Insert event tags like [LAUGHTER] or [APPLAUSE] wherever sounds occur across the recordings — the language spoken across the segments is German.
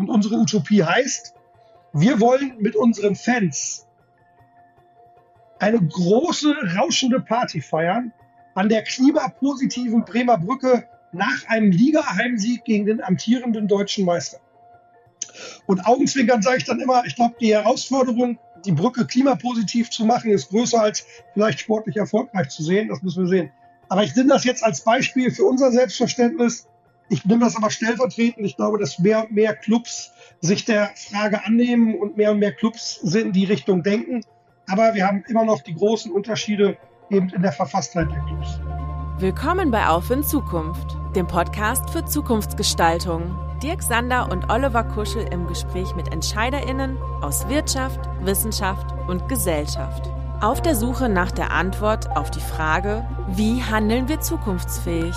Und unsere Utopie heißt, wir wollen mit unseren Fans eine große, rauschende Party feiern an der klimapositiven Bremer Brücke nach einem Liga-Heimsieg gegen den amtierenden deutschen Meister. Und augenzwinkern sage ich dann immer, ich glaube, die Herausforderung, die Brücke klimapositiv zu machen, ist größer als vielleicht sportlich erfolgreich zu sehen. Das müssen wir sehen. Aber ich nehme das jetzt als Beispiel für unser Selbstverständnis. Ich nehme das aber stellvertretend. Ich glaube, dass mehr und mehr Clubs sich der Frage annehmen und mehr und mehr Clubs in die Richtung denken. Aber wir haben immer noch die großen Unterschiede eben in der Verfasstheit der Clubs. Willkommen bei Auf in Zukunft, dem Podcast für Zukunftsgestaltung. Dirk Sander und Oliver Kuschel im Gespräch mit EntscheiderInnen aus Wirtschaft, Wissenschaft und Gesellschaft. Auf der Suche nach der Antwort auf die Frage, wie handeln wir zukunftsfähig?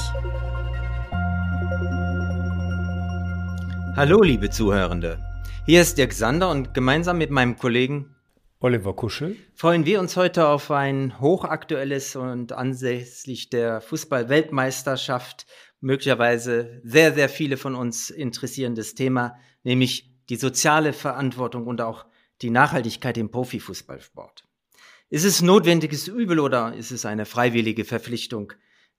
Hallo, liebe Zuhörende. Hier ist Dirk Sander und gemeinsam mit meinem Kollegen Oliver Kuschel freuen wir uns heute auf ein hochaktuelles und ansässlich der Fußball-Weltmeisterschaft möglicherweise sehr, sehr viele von uns interessierendes Thema, nämlich die soziale Verantwortung und auch die Nachhaltigkeit im Profifußballsport. Ist es notwendiges Übel oder ist es eine freiwillige Verpflichtung?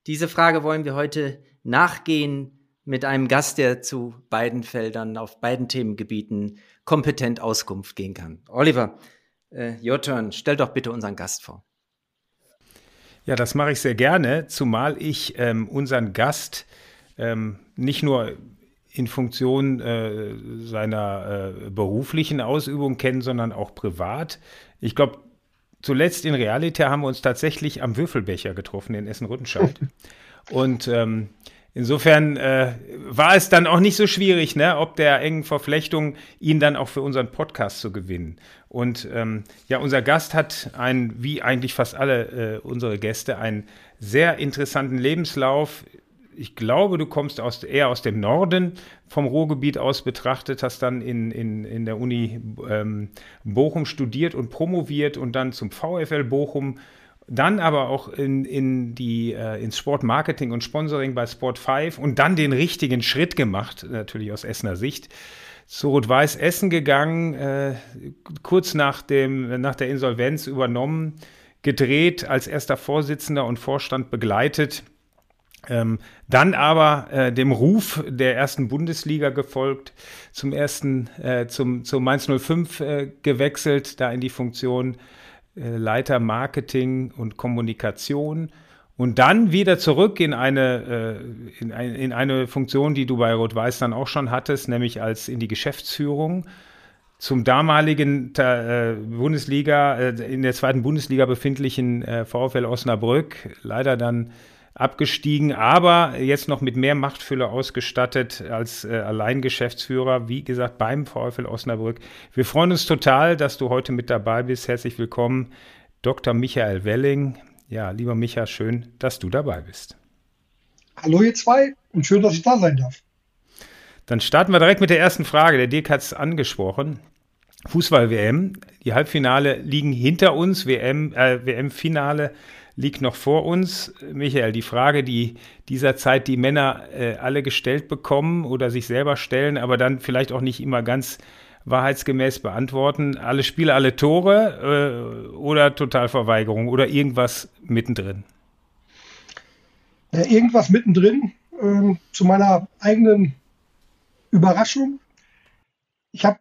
Diese Frage wollen wir heute nachgehen mit einem Gast, der zu beiden Feldern, auf beiden Themengebieten kompetent Auskunft gehen kann. Oliver, äh, your turn. Stell doch bitte unseren Gast vor. Ja, das mache ich sehr gerne, zumal ich ähm, unseren Gast ähm, nicht nur in Funktion äh, seiner äh, beruflichen Ausübung kenne, sondern auch privat. Ich glaube, zuletzt in Realita haben wir uns tatsächlich am Würfelbecher getroffen in Essen-Rüttenscheid. [LAUGHS] Und ähm, Insofern äh, war es dann auch nicht so schwierig, ne, ob der engen Verflechtung, ihn dann auch für unseren Podcast zu gewinnen. Und ähm, ja, unser Gast hat einen, wie eigentlich fast alle äh, unsere Gäste, einen sehr interessanten Lebenslauf. Ich glaube, du kommst aus, eher aus dem Norden vom Ruhrgebiet aus betrachtet, hast dann in, in, in der Uni ähm, Bochum studiert und promoviert und dann zum VfL Bochum dann aber auch in, in die, äh, ins Sportmarketing und Sponsoring bei Sport 5 und dann den richtigen Schritt gemacht, natürlich aus Essener Sicht, zu Rot-Weiß Essen gegangen, äh, kurz nach, dem, nach der Insolvenz übernommen, gedreht, als erster Vorsitzender und Vorstand begleitet. Ähm, dann aber äh, dem Ruf der ersten Bundesliga gefolgt, zum ersten, äh, zum, zum Mainz 05 äh, gewechselt, da in die Funktion Leiter Marketing und Kommunikation und dann wieder zurück in eine, äh, in, ein, in eine Funktion, die du bei Rot-Weiß dann auch schon hattest, nämlich als in die Geschäftsführung zum damaligen äh, Bundesliga, äh, in der zweiten Bundesliga befindlichen äh, VfL Osnabrück, leider dann abgestiegen, aber jetzt noch mit mehr Machtfülle ausgestattet als äh, Alleingeschäftsführer, wie gesagt, beim VfL Osnabrück. Wir freuen uns total, dass du heute mit dabei bist. Herzlich willkommen, Dr. Michael Welling. Ja, lieber Micha, schön, dass du dabei bist. Hallo ihr zwei und schön, dass ich da sein darf. Dann starten wir direkt mit der ersten Frage. Der Dirk hat es angesprochen. Fußball-WM. Die Halbfinale liegen hinter uns. WM, äh, WM-Finale liegt noch vor uns. Michael, die Frage, die dieser Zeit die Männer äh, alle gestellt bekommen oder sich selber stellen, aber dann vielleicht auch nicht immer ganz wahrheitsgemäß beantworten. Alle Spiele, alle Tore äh, oder Totalverweigerung oder irgendwas mittendrin? Ja, irgendwas mittendrin. Ähm, zu meiner eigenen Überraschung. Ich habe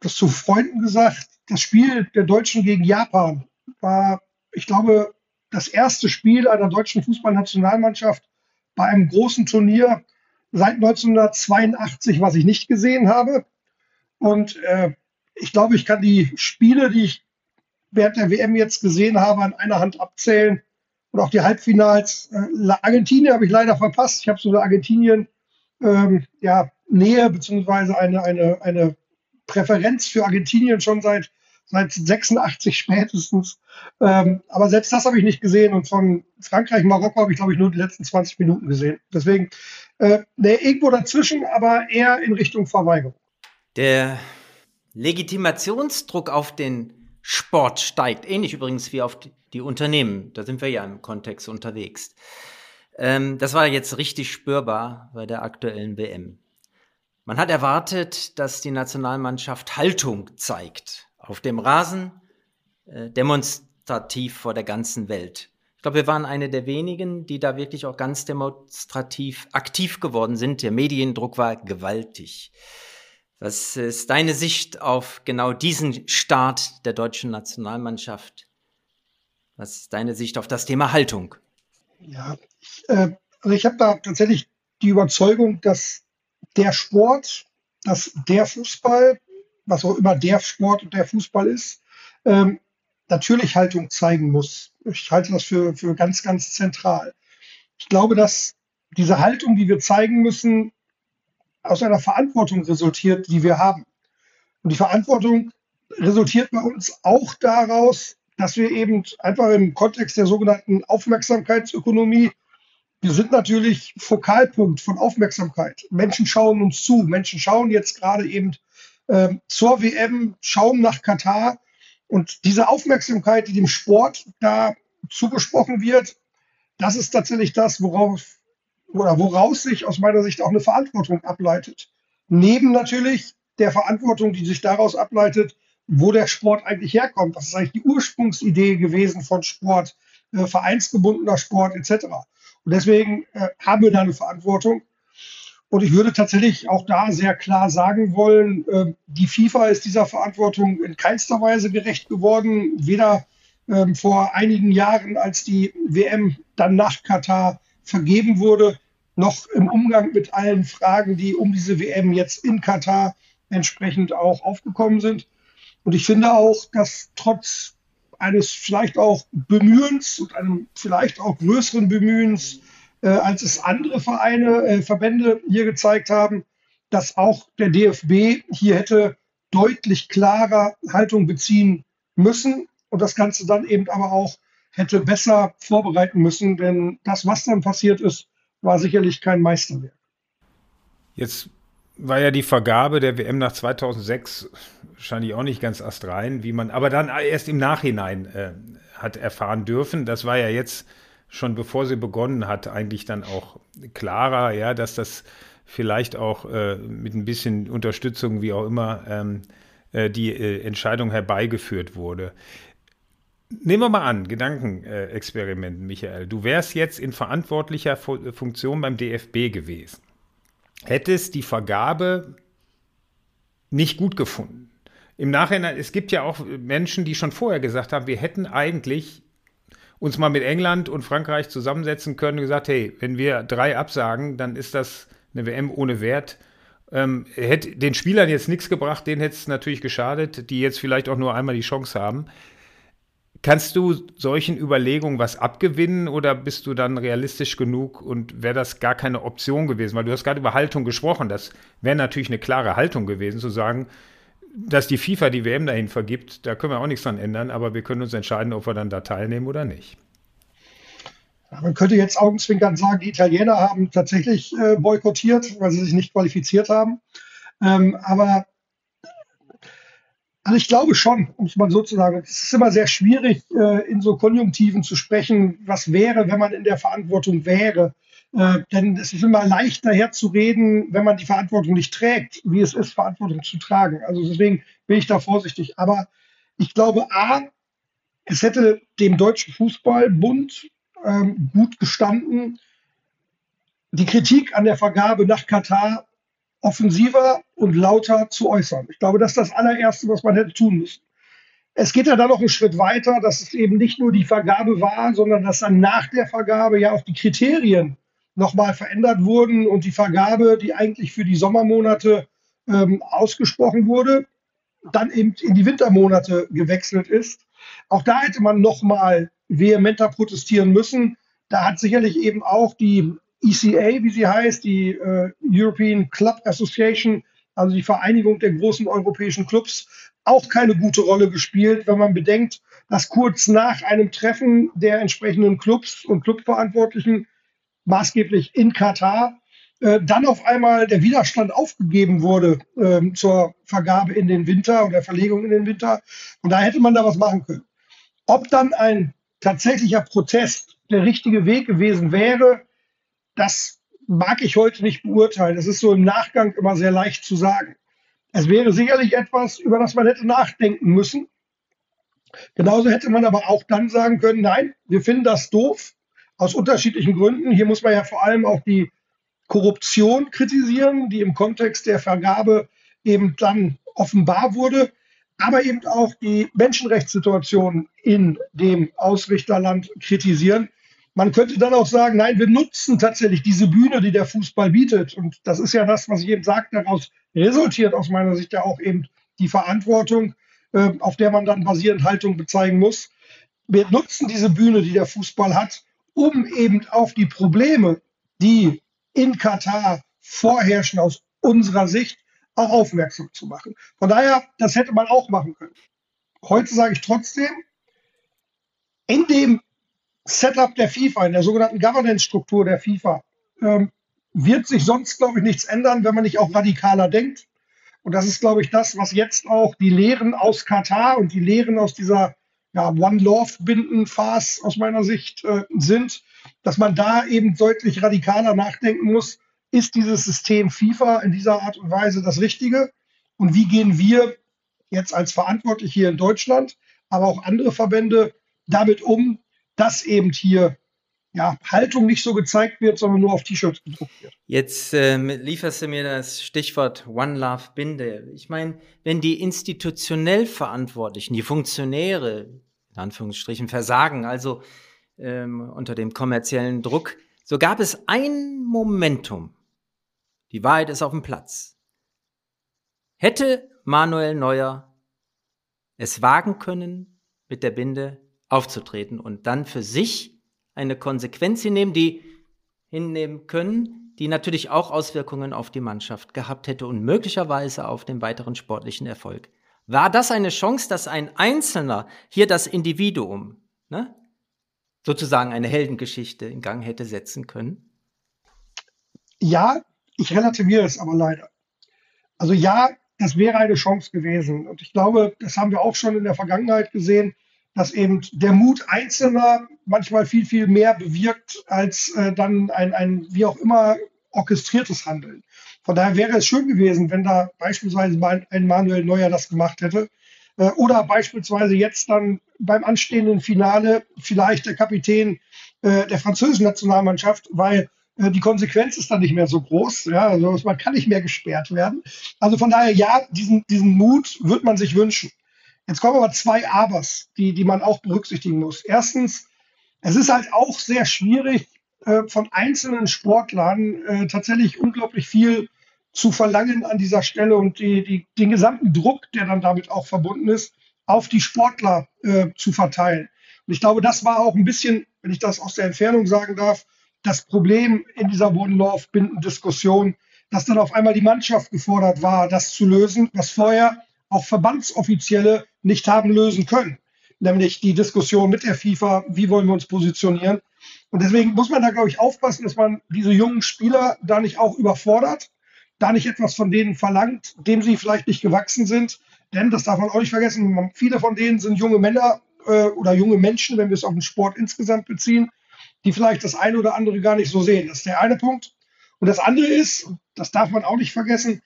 das zu Freunden gesagt. Das Spiel der Deutschen gegen Japan war, ich glaube, das erste Spiel einer deutschen Fußballnationalmannschaft bei einem großen Turnier seit 1982, was ich nicht gesehen habe. Und äh, ich glaube, ich kann die Spiele, die ich während der WM jetzt gesehen habe, an einer Hand abzählen. Und auch die Halbfinals. Äh, Argentinien habe ich leider verpasst. Ich habe so eine Argentinien ähm, ja, Nähe beziehungsweise eine, eine, eine Präferenz für Argentinien schon seit seit 86 spätestens. Ähm, aber selbst das habe ich nicht gesehen und von Frankreich, Marokko habe ich, glaube ich, nur die letzten 20 Minuten gesehen. Deswegen, äh, nee, irgendwo dazwischen, aber eher in Richtung Verweigerung. Der Legitimationsdruck auf den Sport steigt, ähnlich übrigens wie auf die Unternehmen. Da sind wir ja im Kontext unterwegs. Ähm, das war jetzt richtig spürbar bei der aktuellen WM. Man hat erwartet, dass die Nationalmannschaft Haltung zeigt. Auf dem Rasen, äh, demonstrativ vor der ganzen Welt. Ich glaube, wir waren eine der wenigen, die da wirklich auch ganz demonstrativ aktiv geworden sind. Der Mediendruck war gewaltig. Was ist deine Sicht auf genau diesen Start der deutschen Nationalmannschaft? Was ist deine Sicht auf das Thema Haltung? Ja, ich, äh, also ich habe da tatsächlich die Überzeugung, dass der Sport, dass der Fußball, was auch immer der Sport und der Fußball ist, ähm, natürlich Haltung zeigen muss. Ich halte das für, für ganz, ganz zentral. Ich glaube, dass diese Haltung, die wir zeigen müssen, aus einer Verantwortung resultiert, die wir haben. Und die Verantwortung resultiert bei uns auch daraus, dass wir eben einfach im Kontext der sogenannten Aufmerksamkeitsökonomie, wir sind natürlich Fokalpunkt von Aufmerksamkeit. Menschen schauen uns zu. Menschen schauen jetzt gerade eben äh, zur WM, schauen nach Katar. Und diese Aufmerksamkeit, die dem Sport da zugesprochen wird, das ist tatsächlich das, worauf oder woraus sich aus meiner Sicht auch eine Verantwortung ableitet. Neben natürlich der Verantwortung, die sich daraus ableitet, wo der Sport eigentlich herkommt. Was ist eigentlich die Ursprungsidee gewesen von Sport, äh, vereinsgebundener Sport etc. Und deswegen äh, haben wir da eine Verantwortung. Und ich würde tatsächlich auch da sehr klar sagen wollen, äh, die FIFA ist dieser Verantwortung in keinster Weise gerecht geworden. Weder ähm, vor einigen Jahren, als die WM dann nach Katar vergeben wurde, noch im Umgang mit allen Fragen, die um diese WM jetzt in Katar entsprechend auch aufgekommen sind. Und ich finde auch, dass trotz eines vielleicht auch Bemühens und einem vielleicht auch größeren Bemühens, äh, als es andere Vereine, äh, Verbände hier gezeigt haben, dass auch der DFB hier hätte deutlich klarer Haltung beziehen müssen und das Ganze dann eben aber auch hätte besser vorbereiten müssen, denn das, was dann passiert ist, war sicherlich kein Meisterwerk. Jetzt war ja die Vergabe der WM nach 2006 wahrscheinlich auch nicht ganz astrein, wie man, aber dann erst im Nachhinein äh, hat erfahren dürfen. Das war ja jetzt schon bevor sie begonnen hat, eigentlich dann auch klarer, ja, dass das vielleicht auch äh, mit ein bisschen Unterstützung, wie auch immer, ähm, äh, die äh, Entscheidung herbeigeführt wurde. Nehmen wir mal an, Gedankenexperiment, Michael. Du wärst jetzt in verantwortlicher Funktion beim DFB gewesen. Hättest die Vergabe nicht gut gefunden. Im Nachhinein, es gibt ja auch Menschen, die schon vorher gesagt haben, wir hätten eigentlich uns mal mit England und Frankreich zusammensetzen können und gesagt, hey, wenn wir drei absagen, dann ist das eine WM ohne Wert. Ähm, hätte den Spielern jetzt nichts gebracht, denen hätte es natürlich geschadet, die jetzt vielleicht auch nur einmal die Chance haben. Kannst du solchen Überlegungen was abgewinnen oder bist du dann realistisch genug und wäre das gar keine Option gewesen? Weil du hast gerade über Haltung gesprochen. Das wäre natürlich eine klare Haltung gewesen, zu sagen, dass die FIFA die WM dahin vergibt, da können wir auch nichts dran ändern, aber wir können uns entscheiden, ob wir dann da teilnehmen oder nicht. Man könnte jetzt augenzwinkern sagen, die Italiener haben tatsächlich äh, boykottiert, weil sie sich nicht qualifiziert haben. Ähm, aber also ich glaube schon, um es mal so zu sagen, es ist immer sehr schwierig, äh, in so Konjunktiven zu sprechen, was wäre, wenn man in der Verantwortung wäre. Äh, denn es ist immer leichter herzureden, wenn man die Verantwortung nicht trägt, wie es ist, Verantwortung zu tragen. Also deswegen bin ich da vorsichtig. Aber ich glaube, A, es hätte dem Deutschen Fußballbund ähm, gut gestanden, die Kritik an der Vergabe nach Katar offensiver und lauter zu äußern. Ich glaube, das ist das allererste, was man hätte tun müssen. Es geht ja dann noch einen Schritt weiter, dass es eben nicht nur die Vergabe war, sondern dass dann nach der Vergabe ja auch die Kriterien nochmal verändert wurden und die Vergabe, die eigentlich für die Sommermonate ähm, ausgesprochen wurde, dann eben in die Wintermonate gewechselt ist. Auch da hätte man nochmal vehementer protestieren müssen. Da hat sicherlich eben auch die ECA, wie sie heißt, die äh, European Club Association, also die Vereinigung der großen europäischen Clubs, auch keine gute Rolle gespielt, wenn man bedenkt, dass kurz nach einem Treffen der entsprechenden Clubs und Clubverantwortlichen, maßgeblich in Katar, äh, dann auf einmal der Widerstand aufgegeben wurde äh, zur Vergabe in den Winter oder Verlegung in den Winter. Und da hätte man da was machen können. Ob dann ein tatsächlicher Protest der richtige Weg gewesen wäre, das mag ich heute nicht beurteilen. Das ist so im Nachgang immer sehr leicht zu sagen. Es wäre sicherlich etwas, über das man hätte nachdenken müssen. Genauso hätte man aber auch dann sagen können, nein, wir finden das doof, aus unterschiedlichen Gründen. Hier muss man ja vor allem auch die Korruption kritisieren, die im Kontext der Vergabe eben dann offenbar wurde, aber eben auch die Menschenrechtssituation in dem Ausrichterland kritisieren. Man könnte dann auch sagen, nein, wir nutzen tatsächlich diese Bühne, die der Fußball bietet. Und das ist ja das, was ich eben sagte, daraus resultiert aus meiner Sicht ja auch eben die Verantwortung, äh, auf der man dann basierend Haltung bezeigen muss. Wir nutzen diese Bühne, die der Fußball hat, um eben auf die Probleme, die in Katar vorherrschen, aus unserer Sicht auch aufmerksam zu machen. Von daher, das hätte man auch machen können. Heute sage ich trotzdem, in dem Setup der FIFA, in der sogenannten Governance-Struktur der FIFA, ähm, wird sich sonst, glaube ich, nichts ändern, wenn man nicht auch radikaler denkt. Und das ist, glaube ich, das, was jetzt auch die Lehren aus Katar und die Lehren aus dieser ja, One Love binden Phase aus meiner Sicht äh, sind, dass man da eben deutlich radikaler nachdenken muss, ist dieses System FIFA in dieser Art und Weise das Richtige? Und wie gehen wir jetzt als verantwortlich hier in Deutschland, aber auch andere Verbände damit um, dass eben hier ja, Haltung nicht so gezeigt wird, sondern nur auf T-Shirts gedruckt wird. Jetzt äh, lieferst du mir das Stichwort One Love Binde. Ich meine, wenn die institutionell Verantwortlichen, die Funktionäre, in Anführungsstrichen, versagen, also ähm, unter dem kommerziellen Druck, so gab es ein Momentum. Die Wahrheit ist auf dem Platz. Hätte Manuel Neuer es wagen können, mit der Binde aufzutreten und dann für sich eine Konsequenz hinnehmen, die hinnehmen können, die natürlich auch Auswirkungen auf die Mannschaft gehabt hätte und möglicherweise auf den weiteren sportlichen Erfolg. War das eine Chance, dass ein Einzelner hier das Individuum, ne, sozusagen eine Heldengeschichte in Gang hätte setzen können? Ja, ich relativiere es aber leider. Also ja, das wäre eine Chance gewesen. Und ich glaube, das haben wir auch schon in der Vergangenheit gesehen dass eben der Mut Einzelner manchmal viel, viel mehr bewirkt als äh, dann ein, ein, wie auch immer, orchestriertes Handeln. Von daher wäre es schön gewesen, wenn da beispielsweise ein Manuel Neuer das gemacht hätte. Äh, oder beispielsweise jetzt dann beim anstehenden Finale vielleicht der Kapitän äh, der französischen Nationalmannschaft, weil äh, die Konsequenz ist dann nicht mehr so groß. Ja, also man kann nicht mehr gesperrt werden. Also von daher, ja, diesen, diesen Mut wird man sich wünschen. Jetzt kommen aber zwei Abers, die, die man auch berücksichtigen muss. Erstens, es ist halt auch sehr schwierig, äh, von einzelnen Sportlern äh, tatsächlich unglaublich viel zu verlangen an dieser Stelle und die, die, den gesamten Druck, der dann damit auch verbunden ist, auf die Sportler äh, zu verteilen. Und ich glaube, das war auch ein bisschen, wenn ich das aus der Entfernung sagen darf, das Problem in dieser One-Love-Binden-Diskussion, dass dann auf einmal die Mannschaft gefordert war, das zu lösen, was vorher auch Verbandsoffizielle nicht haben lösen können. Nämlich die Diskussion mit der FIFA, wie wollen wir uns positionieren. Und deswegen muss man da, glaube ich, aufpassen, dass man diese jungen Spieler da nicht auch überfordert, da nicht etwas von denen verlangt, dem sie vielleicht nicht gewachsen sind. Denn, das darf man auch nicht vergessen, viele von denen sind junge Männer äh, oder junge Menschen, wenn wir es auf den Sport insgesamt beziehen, die vielleicht das eine oder andere gar nicht so sehen. Das ist der eine Punkt. Und das andere ist, das darf man auch nicht vergessen,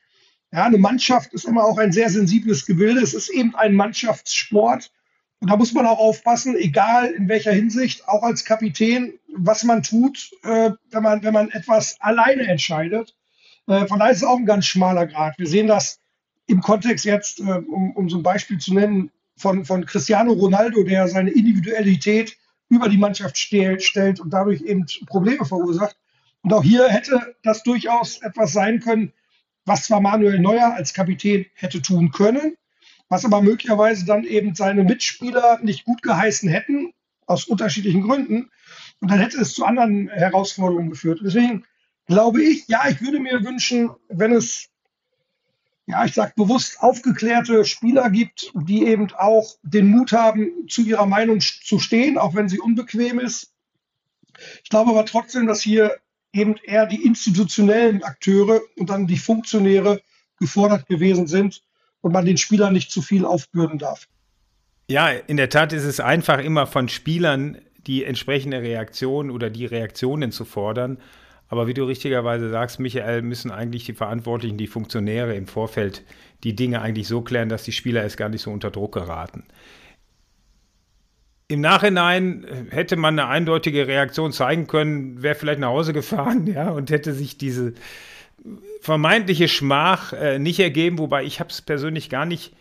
ja, eine Mannschaft ist immer auch ein sehr sensibles Gebilde. Es ist eben ein Mannschaftssport. Und da muss man auch aufpassen, egal in welcher Hinsicht, auch als Kapitän, was man tut, äh, wenn, man, wenn man etwas alleine entscheidet. Äh, von daher ist es auch ein ganz schmaler Grad. Wir sehen das im Kontext jetzt, äh, um, um so ein Beispiel zu nennen, von, von Cristiano Ronaldo, der seine Individualität über die Mannschaft stellt, stellt und dadurch eben Probleme verursacht. Und auch hier hätte das durchaus etwas sein können, was zwar Manuel Neuer als Kapitän hätte tun können, was aber möglicherweise dann eben seine Mitspieler nicht gut geheißen hätten, aus unterschiedlichen Gründen. Und dann hätte es zu anderen Herausforderungen geführt. Deswegen glaube ich, ja, ich würde mir wünschen, wenn es, ja, ich sage bewusst aufgeklärte Spieler gibt, die eben auch den Mut haben, zu ihrer Meinung zu stehen, auch wenn sie unbequem ist. Ich glaube aber trotzdem, dass hier eben eher die institutionellen Akteure und dann die Funktionäre gefordert gewesen sind und man den Spielern nicht zu viel aufbürden darf. Ja, in der Tat ist es einfach immer von Spielern die entsprechende Reaktion oder die Reaktionen zu fordern. Aber wie du richtigerweise sagst, Michael, müssen eigentlich die Verantwortlichen, die Funktionäre im Vorfeld die Dinge eigentlich so klären, dass die Spieler es gar nicht so unter Druck geraten. Im Nachhinein hätte man eine eindeutige Reaktion zeigen können, wäre vielleicht nach Hause gefahren, [LAUGHS] ja, und hätte sich diese vermeintliche Schmach äh, nicht ergeben, wobei ich habe es persönlich gar nicht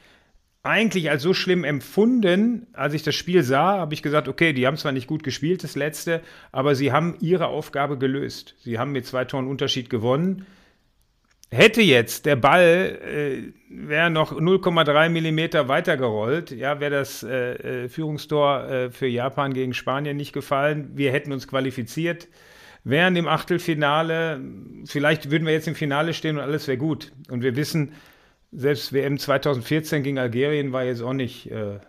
eigentlich als so schlimm empfunden, als ich das Spiel sah, habe ich gesagt, okay, die haben zwar nicht gut gespielt, das letzte, aber sie haben ihre Aufgabe gelöst. Sie haben mit zwei Toren Unterschied gewonnen. Hätte jetzt der Ball äh, wäre noch 0,3 Millimeter weitergerollt, ja, wäre das äh, äh, Führungstor äh, für Japan gegen Spanien nicht gefallen. Wir hätten uns qualifiziert, wären im Achtelfinale. Vielleicht würden wir jetzt im Finale stehen und alles wäre gut. Und wir wissen, selbst WM 2014 gegen Algerien war jetzt auch nicht äh,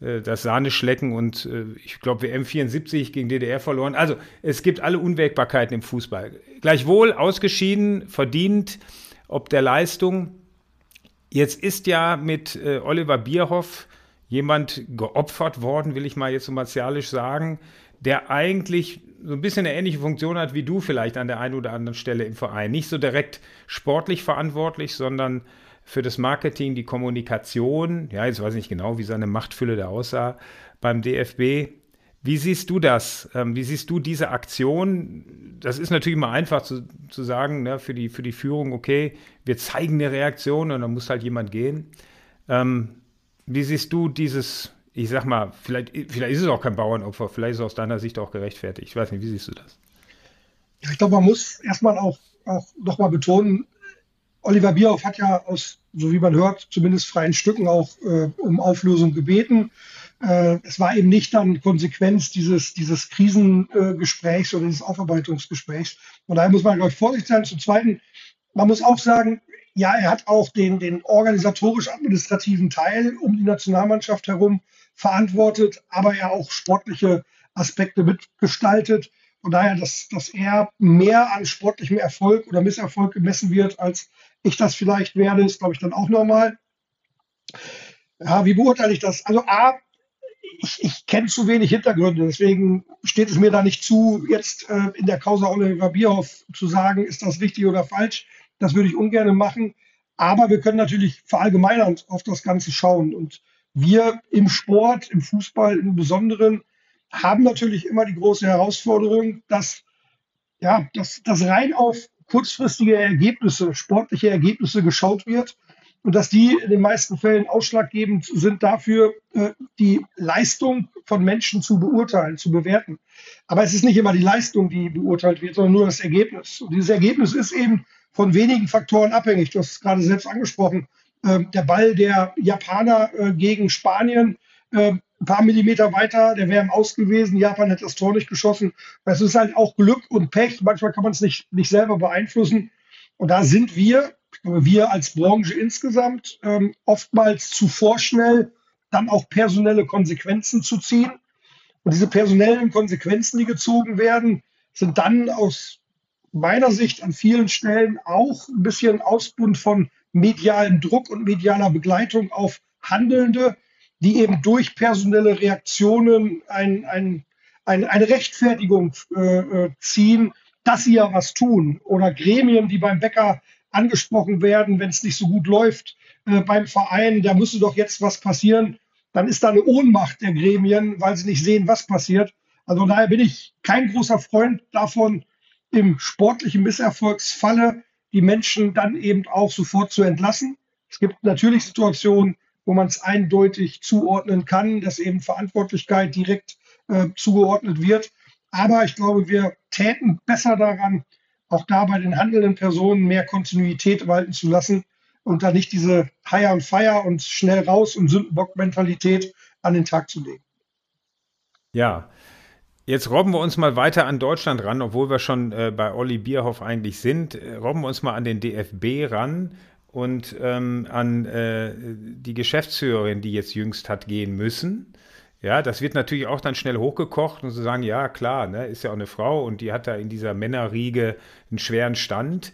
das Sahneschlecken und äh, ich glaube WM 74 gegen DDR verloren. Also es gibt alle Unwägbarkeiten im Fußball. Gleichwohl ausgeschieden, verdient, ob der Leistung. Jetzt ist ja mit äh, Oliver Bierhoff jemand geopfert worden, will ich mal jetzt so martialisch sagen, der eigentlich so ein bisschen eine ähnliche Funktion hat wie du vielleicht an der einen oder anderen Stelle im Verein. Nicht so direkt sportlich verantwortlich, sondern für das Marketing, die Kommunikation. Ja, jetzt weiß ich nicht genau, wie seine Machtfülle da aussah beim DFB. Wie siehst du das? Ähm, wie siehst du diese Aktion? Das ist natürlich mal einfach zu, zu sagen, ne, für, die, für die Führung, okay, wir zeigen eine Reaktion und dann muss halt jemand gehen. Ähm, wie siehst du dieses, ich sag mal, vielleicht, vielleicht ist es auch kein Bauernopfer, vielleicht ist es aus deiner Sicht auch gerechtfertigt. Ich weiß nicht, wie siehst du das? Ich glaube, man muss erstmal auch, auch nochmal betonen, Oliver Bierhoff hat ja aus, so wie man hört, zumindest freien Stücken auch äh, um Auflösung gebeten. Äh, es war eben nicht dann Konsequenz dieses, dieses Krisengesprächs oder dieses Aufarbeitungsgesprächs. Und daher muss man, glaube ich, vorsichtig sein. Zum Zweiten, man muss auch sagen, ja, er hat auch den, den organisatorisch-administrativen Teil um die Nationalmannschaft herum verantwortet, aber ja auch sportliche Aspekte mitgestaltet. Von daher, dass, dass er mehr an sportlichem Erfolg oder Misserfolg gemessen wird, als ich das vielleicht werde, ist, glaube ich, dann auch normal. Ja, wie beurteile ich das? Also A, ich, ich kenne zu wenig Hintergründe, deswegen steht es mir da nicht zu, jetzt äh, in der Causa Oliver Bierhoff zu sagen, ist das richtig oder falsch. Das würde ich ungern machen. Aber wir können natürlich verallgemeinernd auf das Ganze schauen. Und wir im Sport, im Fußball im Besonderen, haben natürlich immer die große Herausforderung, dass, ja, dass, dass rein auf kurzfristige Ergebnisse, sportliche Ergebnisse geschaut wird und dass die in den meisten Fällen ausschlaggebend sind dafür, äh, die Leistung von Menschen zu beurteilen, zu bewerten. Aber es ist nicht immer die Leistung, die beurteilt wird, sondern nur das Ergebnis. Und dieses Ergebnis ist eben von wenigen Faktoren abhängig. Du hast es gerade selbst angesprochen. Ähm, der Ball der Japaner äh, gegen Spanien ähm, ein paar Millimeter weiter, der wäre im Aus gewesen. Japan hätte das Tor nicht geschossen. Es ist halt auch Glück und Pech. Manchmal kann man es nicht, nicht selber beeinflussen. Und da sind wir, wir als Branche insgesamt, ähm, oftmals zu vorschnell, dann auch personelle Konsequenzen zu ziehen. Und diese personellen Konsequenzen, die gezogen werden, sind dann aus meiner Sicht an vielen Stellen auch ein bisschen Ausbund von medialem Druck und medialer Begleitung auf Handelnde, die eben durch personelle Reaktionen ein, ein, ein, eine Rechtfertigung äh, äh, ziehen, dass sie ja was tun. Oder Gremien, die beim Bäcker angesprochen werden, wenn es nicht so gut läuft äh, beim Verein, da müsste doch jetzt was passieren. Dann ist da eine Ohnmacht der Gremien, weil sie nicht sehen, was passiert. Also daher bin ich kein großer Freund davon, im sportlichen Misserfolgsfalle die Menschen dann eben auch sofort zu entlassen. Es gibt natürlich Situationen, wo man es eindeutig zuordnen kann, dass eben Verantwortlichkeit direkt äh, zugeordnet wird. Aber ich glaube, wir täten besser daran, auch da bei den handelnden Personen mehr Kontinuität walten zu lassen und da nicht diese Hire und Fire und schnell raus und Sündenbock-Mentalität an den Tag zu legen. Ja, Jetzt robben wir uns mal weiter an Deutschland ran, obwohl wir schon äh, bei Olli Bierhoff eigentlich sind. Äh, robben wir uns mal an den DFB ran und ähm, an äh, die Geschäftsführerin, die jetzt jüngst hat gehen müssen. Ja, das wird natürlich auch dann schnell hochgekocht und zu so sagen, ja klar, ne, ist ja auch eine Frau und die hat da in dieser Männerriege einen schweren Stand.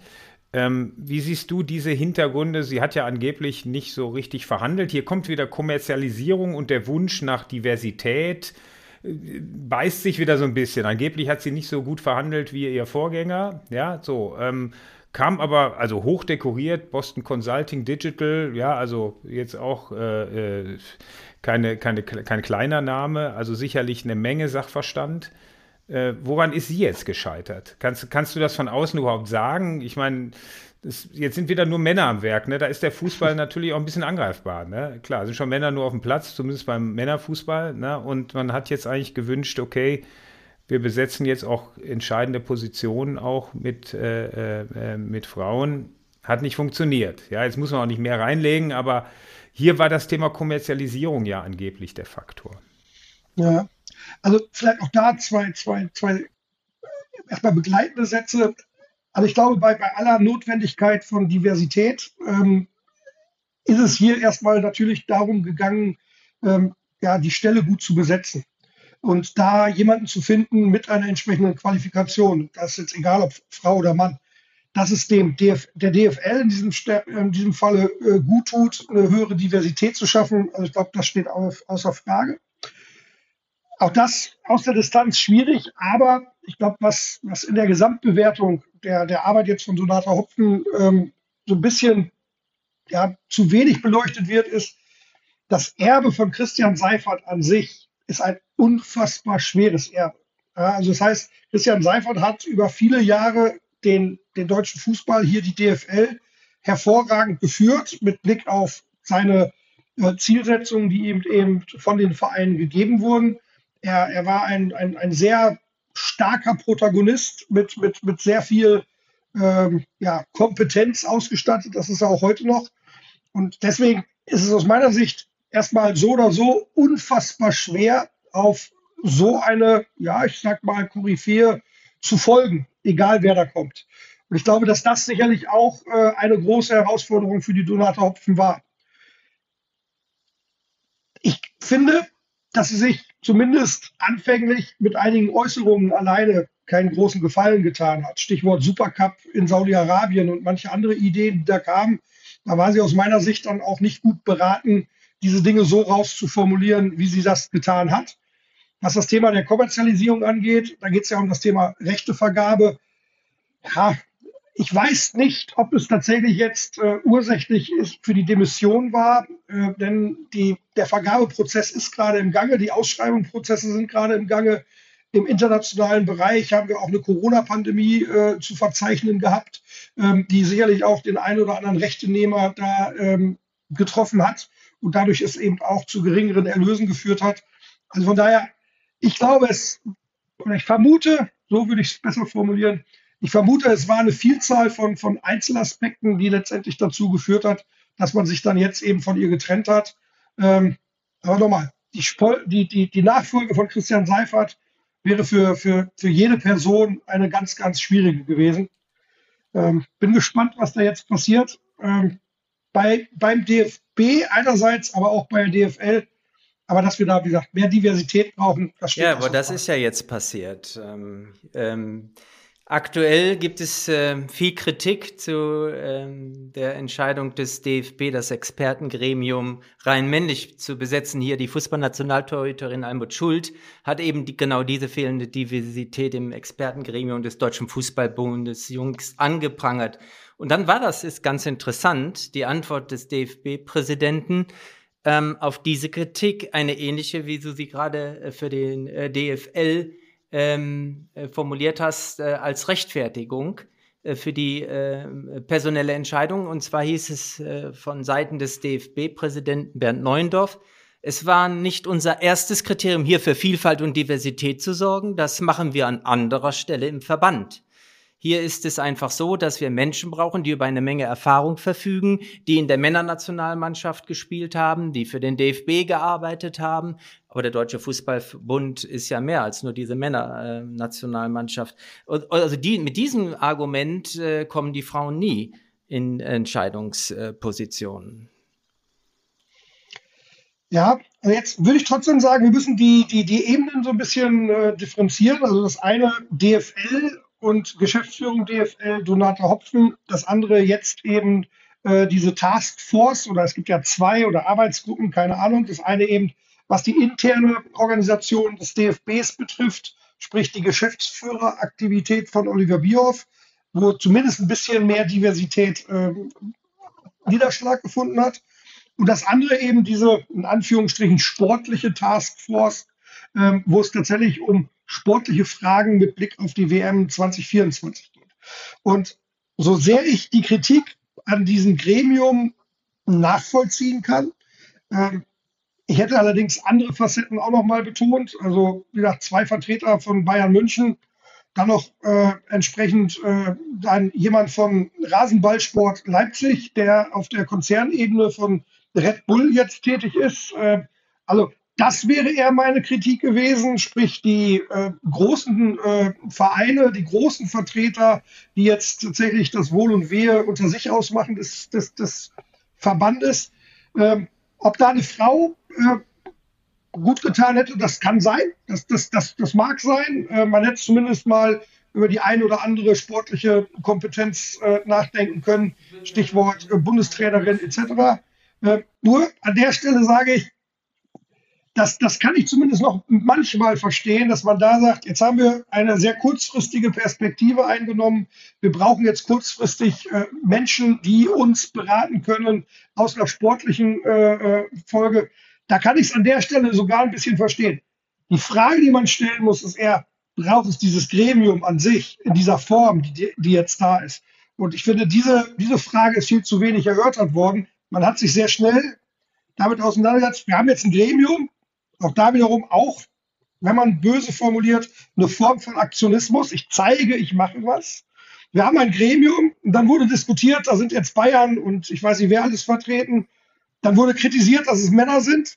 Ähm, wie siehst du diese Hintergründe? Sie hat ja angeblich nicht so richtig verhandelt. Hier kommt wieder Kommerzialisierung und der Wunsch nach Diversität. beißt sich wieder so ein bisschen. Angeblich hat sie nicht so gut verhandelt wie ihr Vorgänger. Ja, so. Ähm, kam aber, also hochdekoriert, Boston Consulting Digital, ja, also jetzt auch äh, äh keine, keine, kein kleiner Name, also sicherlich eine Menge Sachverstand. Äh, woran ist sie jetzt gescheitert? Kannst, kannst du das von außen überhaupt sagen? Ich meine, das, jetzt sind wieder nur Männer am Werk, ne? Da ist der Fußball [LAUGHS] natürlich auch ein bisschen angreifbar, ne? Klar, sind schon Männer nur auf dem Platz, zumindest beim Männerfußball, ne? Und man hat jetzt eigentlich gewünscht, okay, wir besetzen jetzt auch entscheidende Positionen auch mit, äh, äh, mit Frauen. Hat nicht funktioniert. Ja, jetzt muss man auch nicht mehr reinlegen, aber hier war das Thema Kommerzialisierung ja angeblich der Faktor. Ja, also vielleicht auch da zwei, zwei, zwei erstmal begleitende Sätze. Also ich glaube, bei, bei aller Notwendigkeit von Diversität ähm, ist es hier erstmal natürlich darum gegangen, ähm, ja, die Stelle gut zu besetzen. Und da jemanden zu finden mit einer entsprechenden Qualifikation, das ist jetzt egal, ob Frau oder Mann, dass es dem DF, der DFL in diesem, in diesem Falle äh, gut tut, eine höhere Diversität zu schaffen. Also ich glaube, das steht auf, außer Frage. Auch das aus der Distanz schwierig, aber ich glaube, was, was in der Gesamtbewertung der, der Arbeit jetzt von Sonata Hopfen ähm, so ein bisschen ja, zu wenig beleuchtet wird, ist, das Erbe von Christian Seifert an sich ist ein unfassbar schweres Erbe. Also das heißt, Christian Seifert hat über viele Jahre den, den deutschen Fußball, hier die DFL, hervorragend geführt mit Blick auf seine äh, Zielsetzungen, die ihm eben von den Vereinen gegeben wurden. Er, er war ein, ein, ein sehr starker Protagonist mit, mit, mit sehr viel ähm, ja, Kompetenz ausgestattet. Das ist er auch heute noch. Und deswegen ist es aus meiner Sicht erstmal so oder so unfassbar schwer, auf so eine, ja, ich sag mal, Koryphäe zu folgen, egal wer da kommt. Und ich glaube, dass das sicherlich auch äh, eine große Herausforderung für die Donata Hopfen war. Ich finde, dass sie sich zumindest anfänglich mit einigen Äußerungen alleine keinen großen Gefallen getan hat. Stichwort Supercup in Saudi-Arabien und manche andere Ideen, die da kamen. Da war sie aus meiner Sicht dann auch nicht gut beraten, diese Dinge so rauszuformulieren, wie sie das getan hat. Was das Thema der Kommerzialisierung angeht, da geht es ja um das Thema Rechtevergabe. Ja, ich weiß nicht, ob es tatsächlich jetzt äh, ursächlich ist für die Demission war, äh, denn die, der Vergabeprozess ist gerade im Gange, die Ausschreibungsprozesse sind gerade im Gange. Im internationalen Bereich haben wir auch eine Corona-Pandemie äh, zu verzeichnen gehabt, ähm, die sicherlich auch den einen oder anderen Rechtenehmer da ähm, getroffen hat und dadurch es eben auch zu geringeren Erlösen geführt hat. Also von daher, ich glaube es, oder ich vermute, so würde ich es besser formulieren, ich vermute, es war eine Vielzahl von, von Einzelaspekten, die letztendlich dazu geführt hat, dass man sich dann jetzt eben von ihr getrennt hat. Ähm, aber nochmal, die, die, die, die Nachfolge von Christian Seifert wäre für, für, für jede Person eine ganz, ganz schwierige gewesen. Ähm, bin gespannt, was da jetzt passiert. Ähm, bei, beim DFB einerseits, aber auch bei der DFL. Aber dass wir da, wie gesagt, mehr Diversität brauchen, das steht Ja, aber das ist ja jetzt passiert. Ähm, ähm, Aktuell gibt es äh, viel Kritik zu ähm, der Entscheidung des DFB, das Expertengremium rein männlich zu besetzen. Hier die Fußballnationaltorhüterin Almut Schuld hat eben die, genau diese fehlende Diversität im Expertengremium des Deutschen Fußballbundes Jungs angeprangert. Und dann war das, ist ganz interessant, die Antwort des DFB-Präsidenten ähm, auf diese Kritik, eine ähnliche, wie du sie gerade äh, für den äh, DFL ähm, äh, formuliert hast, äh, als Rechtfertigung äh, für die äh, personelle Entscheidung. Und zwar hieß es äh, von Seiten des DFB-Präsidenten Bernd Neuendorf, es war nicht unser erstes Kriterium, hier für Vielfalt und Diversität zu sorgen. Das machen wir an anderer Stelle im Verband. Hier ist es einfach so, dass wir Menschen brauchen, die über eine Menge Erfahrung verfügen, die in der Männernationalmannschaft gespielt haben, die für den DFB gearbeitet haben. Aber der Deutsche Fußballbund ist ja mehr als nur diese Männernationalmannschaft. Also die, mit diesem Argument äh, kommen die Frauen nie in Entscheidungspositionen. Ja, jetzt würde ich trotzdem sagen, wir müssen die, die, die Ebenen so ein bisschen äh, differenzieren. Also das eine DFL und Geschäftsführung DFL Donata Hopfen. Das andere jetzt eben äh, diese Taskforce oder es gibt ja zwei oder Arbeitsgruppen, keine Ahnung. Das eine eben was die interne Organisation des DFBs betrifft, sprich die Geschäftsführeraktivität von Oliver Bierhoff, wo zumindest ein bisschen mehr Diversität äh, Niederschlag gefunden hat. Und das andere eben diese, in Anführungsstrichen, sportliche Taskforce, ähm, wo es tatsächlich um sportliche Fragen mit Blick auf die WM 2024 geht. Und so sehr ich die Kritik an diesem Gremium nachvollziehen kann, ähm, ich hätte allerdings andere Facetten auch noch mal betont. Also, wie gesagt, zwei Vertreter von Bayern München, dann noch äh, entsprechend äh, dann jemand von Rasenballsport Leipzig, der auf der Konzernebene von Red Bull jetzt tätig ist. Äh, also das wäre eher meine Kritik gewesen, sprich die äh, großen äh, Vereine, die großen Vertreter, die jetzt tatsächlich das Wohl und Wehe unter sich ausmachen des, des, des Verbandes. Ähm, ob da eine Frau äh, gut getan hätte, das kann sein, das, das, das, das mag sein. Äh, man hätte zumindest mal über die eine oder andere sportliche Kompetenz äh, nachdenken können, Stichwort äh, Bundestrainerin etc. Nur an der Stelle sage ich, das, das kann ich zumindest noch manchmal verstehen, dass man da sagt, jetzt haben wir eine sehr kurzfristige Perspektive eingenommen. Wir brauchen jetzt kurzfristig äh, Menschen, die uns beraten können aus einer sportlichen äh, äh Folge. Da kann ich es an der Stelle sogar ein bisschen verstehen. Die Frage, die man stellen muss, ist eher, braucht es dieses Gremium an sich in dieser Form, die, die jetzt da ist? Und ich finde, diese, diese Frage ist viel zu wenig erörtert worden. Man hat sich sehr schnell damit auseinandergesetzt. Wir haben jetzt ein Gremium, auch da wiederum auch, wenn man böse formuliert, eine Form von Aktionismus. Ich zeige, ich mache was. Wir haben ein Gremium und dann wurde diskutiert, da sind jetzt Bayern und ich weiß nicht, wer alles vertreten. Dann wurde kritisiert, dass es Männer sind.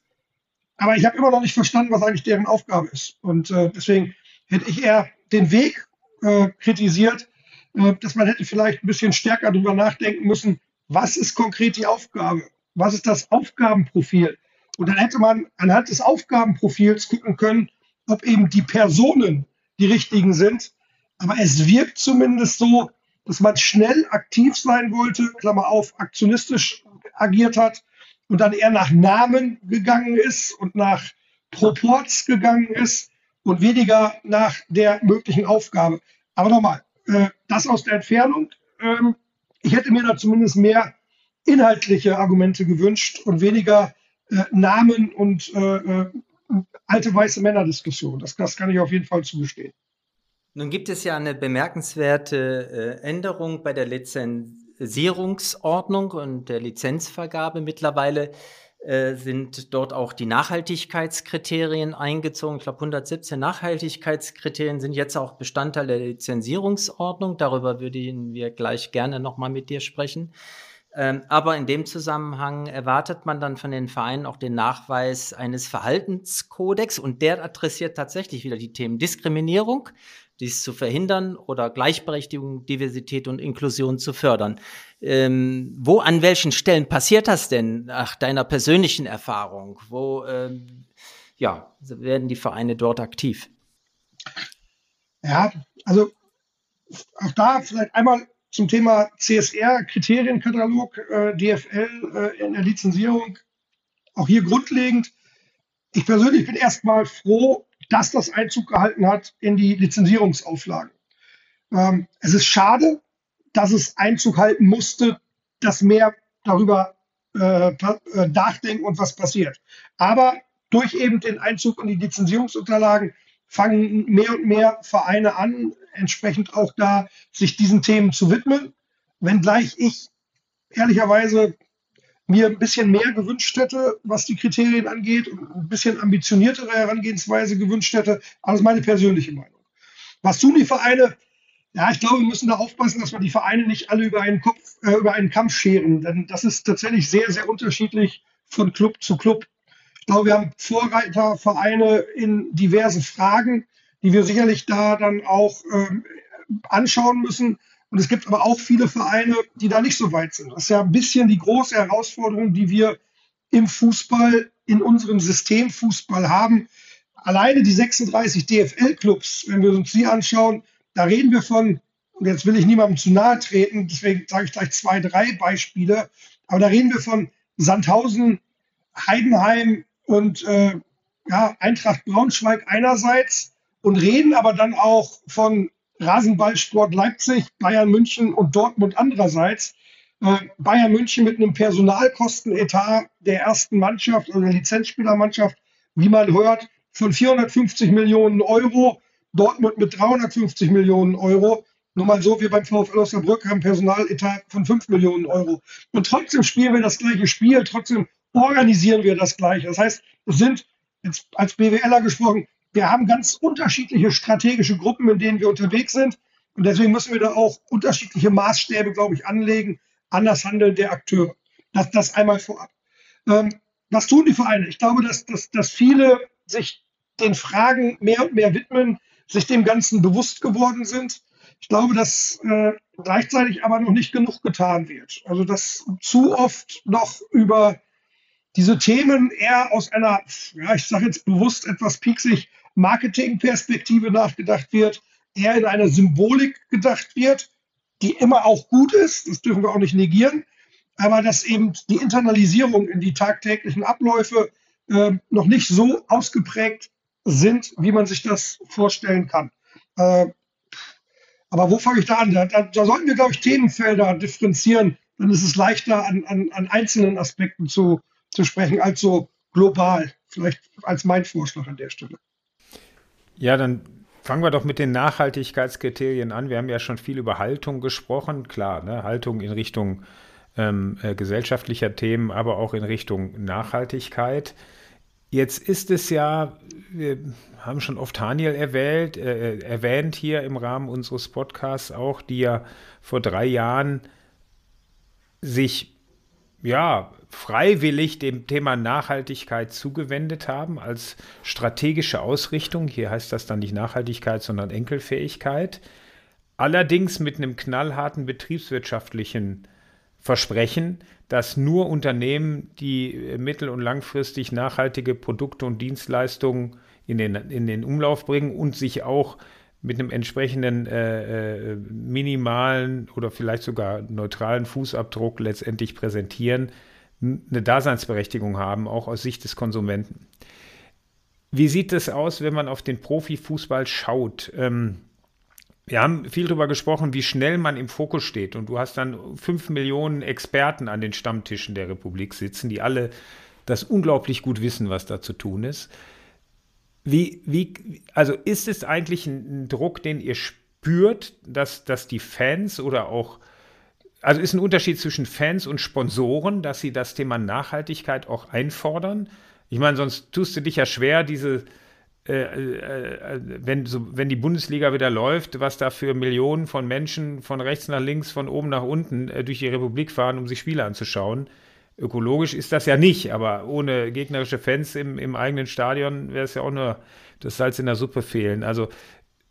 Aber ich habe immer noch nicht verstanden, was eigentlich deren Aufgabe ist. Und äh, deswegen hätte ich eher den Weg äh, kritisiert, äh, dass man hätte vielleicht ein bisschen stärker darüber nachdenken müssen, was ist konkret die Aufgabe? Was ist das Aufgabenprofil? Und dann hätte man anhand des Aufgabenprofils gucken können, ob eben die Personen die richtigen sind. Aber es wirkt zumindest so, dass man schnell aktiv sein wollte, Klammer auf, aktionistisch agiert hat und dann eher nach Namen gegangen ist und nach Proports gegangen ist und weniger nach der möglichen Aufgabe. Aber nochmal, äh, das aus der Entfernung. Ähm, ich hätte mir da zumindest mehr inhaltliche Argumente gewünscht und weniger äh, Namen und äh, äh, alte weiße Männer-Diskussion. Das, das kann ich auf jeden Fall zugestehen. Nun gibt es ja eine bemerkenswerte äh, Änderung bei der Lizenzierungsordnung und der Lizenzvergabe. Mittlerweile äh, sind dort auch die Nachhaltigkeitskriterien eingezogen. Ich glaube, 117 Nachhaltigkeitskriterien sind jetzt auch Bestandteil der Lizenzierungsordnung. Darüber würden wir gleich gerne nochmal mit dir sprechen. Ähm, aber in dem Zusammenhang erwartet man dann von den Vereinen auch den Nachweis eines Verhaltenskodex und der adressiert tatsächlich wieder die Themen Diskriminierung, dies zu verhindern oder Gleichberechtigung, Diversität und Inklusion zu fördern. Ähm, wo, an welchen Stellen passiert das denn nach deiner persönlichen Erfahrung? Wo ähm, ja, werden die Vereine dort aktiv? Ja, also auch da vielleicht einmal zum Thema CSR, Kriterienkatalog, äh, DFL äh, in der Lizenzierung. Auch hier grundlegend. Ich persönlich bin erstmal froh, dass das Einzug gehalten hat in die Lizenzierungsauflagen. Ähm, es ist schade, dass es Einzug halten musste, dass mehr darüber äh, äh nachdenken und was passiert. Aber durch eben den Einzug in die Lizenzierungsunterlagen fangen mehr und mehr Vereine an, entsprechend auch da sich diesen Themen zu widmen. Wenngleich ich ehrlicherweise mir ein bisschen mehr gewünscht hätte, was die Kriterien angeht und ein bisschen ambitioniertere Herangehensweise gewünscht hätte. Ist meine persönliche Meinung. Was tun die Vereine? Ja, ich glaube, wir müssen da aufpassen, dass wir die Vereine nicht alle über einen Kopf, äh, über einen Kampf scheren, denn das ist tatsächlich sehr, sehr unterschiedlich von Club zu Club glaube, wir haben Vorreitervereine in diversen Fragen, die wir sicherlich da dann auch ähm, anschauen müssen. Und es gibt aber auch viele Vereine, die da nicht so weit sind. Das ist ja ein bisschen die große Herausforderung, die wir im Fußball, in unserem System Fußball haben. Alleine die 36 DFL-Clubs, wenn wir uns die anschauen, da reden wir von, und jetzt will ich niemandem zu nahe treten, deswegen sage ich gleich zwei, drei Beispiele, aber da reden wir von Sandhausen, Heidenheim, und äh, ja, Eintracht Braunschweig einerseits und reden aber dann auch von Rasenballsport Leipzig, Bayern München und Dortmund andererseits. Äh, Bayern München mit einem Personalkostenetat der ersten Mannschaft oder der Lizenzspielermannschaft, wie man hört, von 450 Millionen Euro, Dortmund mit 350 Millionen Euro. Nur mal so, wir beim VfL Osnabrück haben Personaletat von 5 Millionen Euro. Und trotzdem spielen wir das gleiche Spiel, trotzdem organisieren wir das gleiche. Das heißt, es sind, jetzt als BWLer gesprochen, wir haben ganz unterschiedliche strategische Gruppen, in denen wir unterwegs sind. Und deswegen müssen wir da auch unterschiedliche Maßstäbe, glaube ich, anlegen an das Handeln der Akteure. Das, das einmal vorab. Ähm, was tun die Vereine? Ich glaube, dass, dass, dass viele sich den Fragen mehr und mehr widmen, sich dem Ganzen bewusst geworden sind. Ich glaube, dass äh, gleichzeitig aber noch nicht genug getan wird. Also dass zu oft noch über diese Themen eher aus einer, ja, ich sage jetzt bewusst etwas pieksig, Marketingperspektive nachgedacht wird, eher in einer Symbolik gedacht wird, die immer auch gut ist, das dürfen wir auch nicht negieren, aber dass eben die Internalisierung in die tagtäglichen Abläufe äh, noch nicht so ausgeprägt sind, wie man sich das vorstellen kann. Äh, aber wo fange ich da an? Da, da, da, sollten wir, glaube ich, Themenfelder differenzieren. Dann ist es leichter, an, an, an einzelnen Aspekten zu, zu sprechen, als so global. Vielleicht als mein Vorschlag an der Stelle. Ja, dann fangen wir doch mit den Nachhaltigkeitskriterien an. Wir haben ja schon viel über Haltung gesprochen. Klar, ne? Haltung in Richtung ähm, äh, gesellschaftlicher Themen, aber auch in Richtung Nachhaltigkeit. Jetzt ist es ja, wir haben schon oft Haniel erwähnt, äh, erwähnt hier im Rahmen unseres Podcasts auch, die ja vor drei Jahren sich ja freiwillig dem Thema Nachhaltigkeit zugewendet haben als strategische Ausrichtung. Hier heißt das dann nicht Nachhaltigkeit, sondern Enkelfähigkeit. Allerdings mit einem knallharten betriebswirtschaftlichen Versprechen, dass nur Unternehmen, die mittel- und langfristig nachhaltige Produkte und Dienstleistungen in den, in den Umlauf bringen und sich auch mit einem entsprechenden äh, äh, minimalen oder vielleicht sogar neutralen Fußabdruck letztendlich präsentieren, eine Daseinsberechtigung haben, auch aus Sicht des Konsumenten. Wie sieht es aus, wenn man auf den Profifußball schaut? Ähm, wir haben viel darüber gesprochen, wie schnell man im Fokus steht. Und du hast dann fünf Millionen Experten an den Stammtischen der Republik sitzen, die alle das unglaublich gut wissen, was da zu tun ist. Wie, wie, also ist es eigentlich ein, Druck, den ihr spürt, dass, dass die Fans oder auch also ist ein Unterschied zwischen Fans und Sponsoren, dass sie das Thema Nachhaltigkeit auch einfordern. Ich meine, sonst tust du dich ja schwer, diese, äh, äh, wenn, so, wenn die Bundesliga wieder läuft, was da für Millionen von Menschen von rechts nach links, von oben nach unten äh, durch die Republik fahren, um sich Spiele anzuschauen. Ökologisch ist das ja nicht, aber ohne gegnerische Fans im, im eigenen Stadion wäre es ja auch nur das Salz in der Suppe fehlen. Also,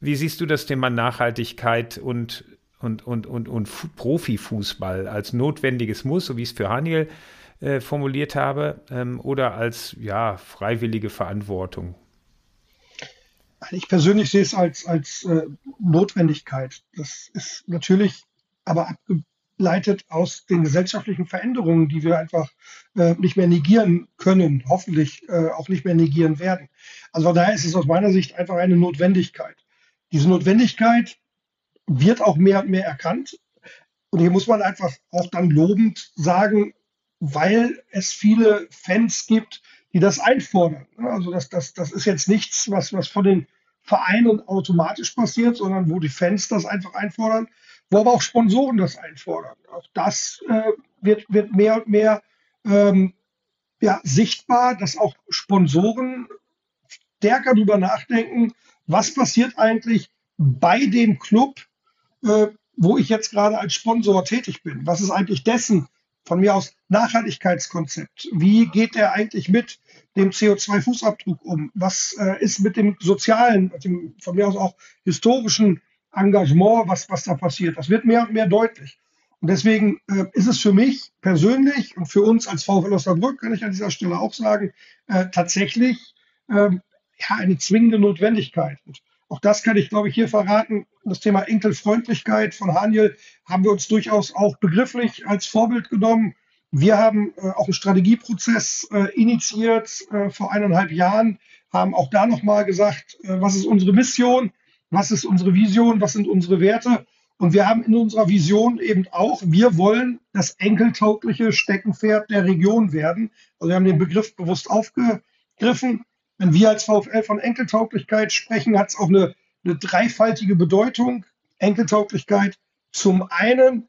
wie siehst du das Thema Nachhaltigkeit und und, und, und, und Profifußball als notwendiges Muss, so wie ich es für Haniel äh, formuliert habe, ähm, oder als ja, freiwillige Verantwortung? Ich persönlich sehe es als, als äh, Notwendigkeit. Das ist natürlich aber abgeleitet aus den gesellschaftlichen Veränderungen, die wir einfach äh, nicht mehr negieren können, hoffentlich äh, auch nicht mehr negieren werden. Also daher ist es aus meiner Sicht einfach eine Notwendigkeit. Diese Notwendigkeit wird auch mehr und mehr erkannt. Und hier muss man einfach auch dann lobend sagen, weil es viele Fans gibt, die das einfordern. Also das, das, das ist jetzt nichts, was, was von den Vereinen automatisch passiert, sondern wo die Fans das einfach einfordern, wo aber auch Sponsoren das einfordern. Auch das äh, wird, wird mehr und mehr ähm, ja, sichtbar, dass auch Sponsoren stärker darüber nachdenken, was passiert eigentlich bei dem Club, äh, wo ich jetzt gerade als Sponsor tätig bin. Was ist eigentlich dessen von mir aus Nachhaltigkeitskonzept? Wie geht der eigentlich mit dem CO2-Fußabdruck um? Was äh, ist mit dem sozialen, dem von mir aus auch historischen Engagement, was, was da passiert? Das wird mehr und mehr deutlich. Und deswegen äh, ist es für mich persönlich und für uns als VfL Osnabrück, kann ich an dieser Stelle auch sagen, äh, tatsächlich ähm, ja, eine zwingende Notwendigkeit. Und auch das kann ich, glaube ich, hier verraten. Das Thema Enkelfreundlichkeit von Haniel haben wir uns durchaus auch begrifflich als Vorbild genommen. Wir haben äh, auch einen Strategieprozess äh, initiiert äh, vor eineinhalb Jahren, haben auch da nochmal gesagt, äh, was ist unsere Mission, was ist unsere Vision, was sind unsere Werte. Und wir haben in unserer Vision eben auch, wir wollen das enkeltaugliche Steckenpferd der Region werden. Also wir haben den Begriff bewusst aufgegriffen. Wenn wir als VfL von Enkeltauglichkeit sprechen, hat es auch eine, eine dreifaltige Bedeutung. Enkeltauglichkeit zum einen,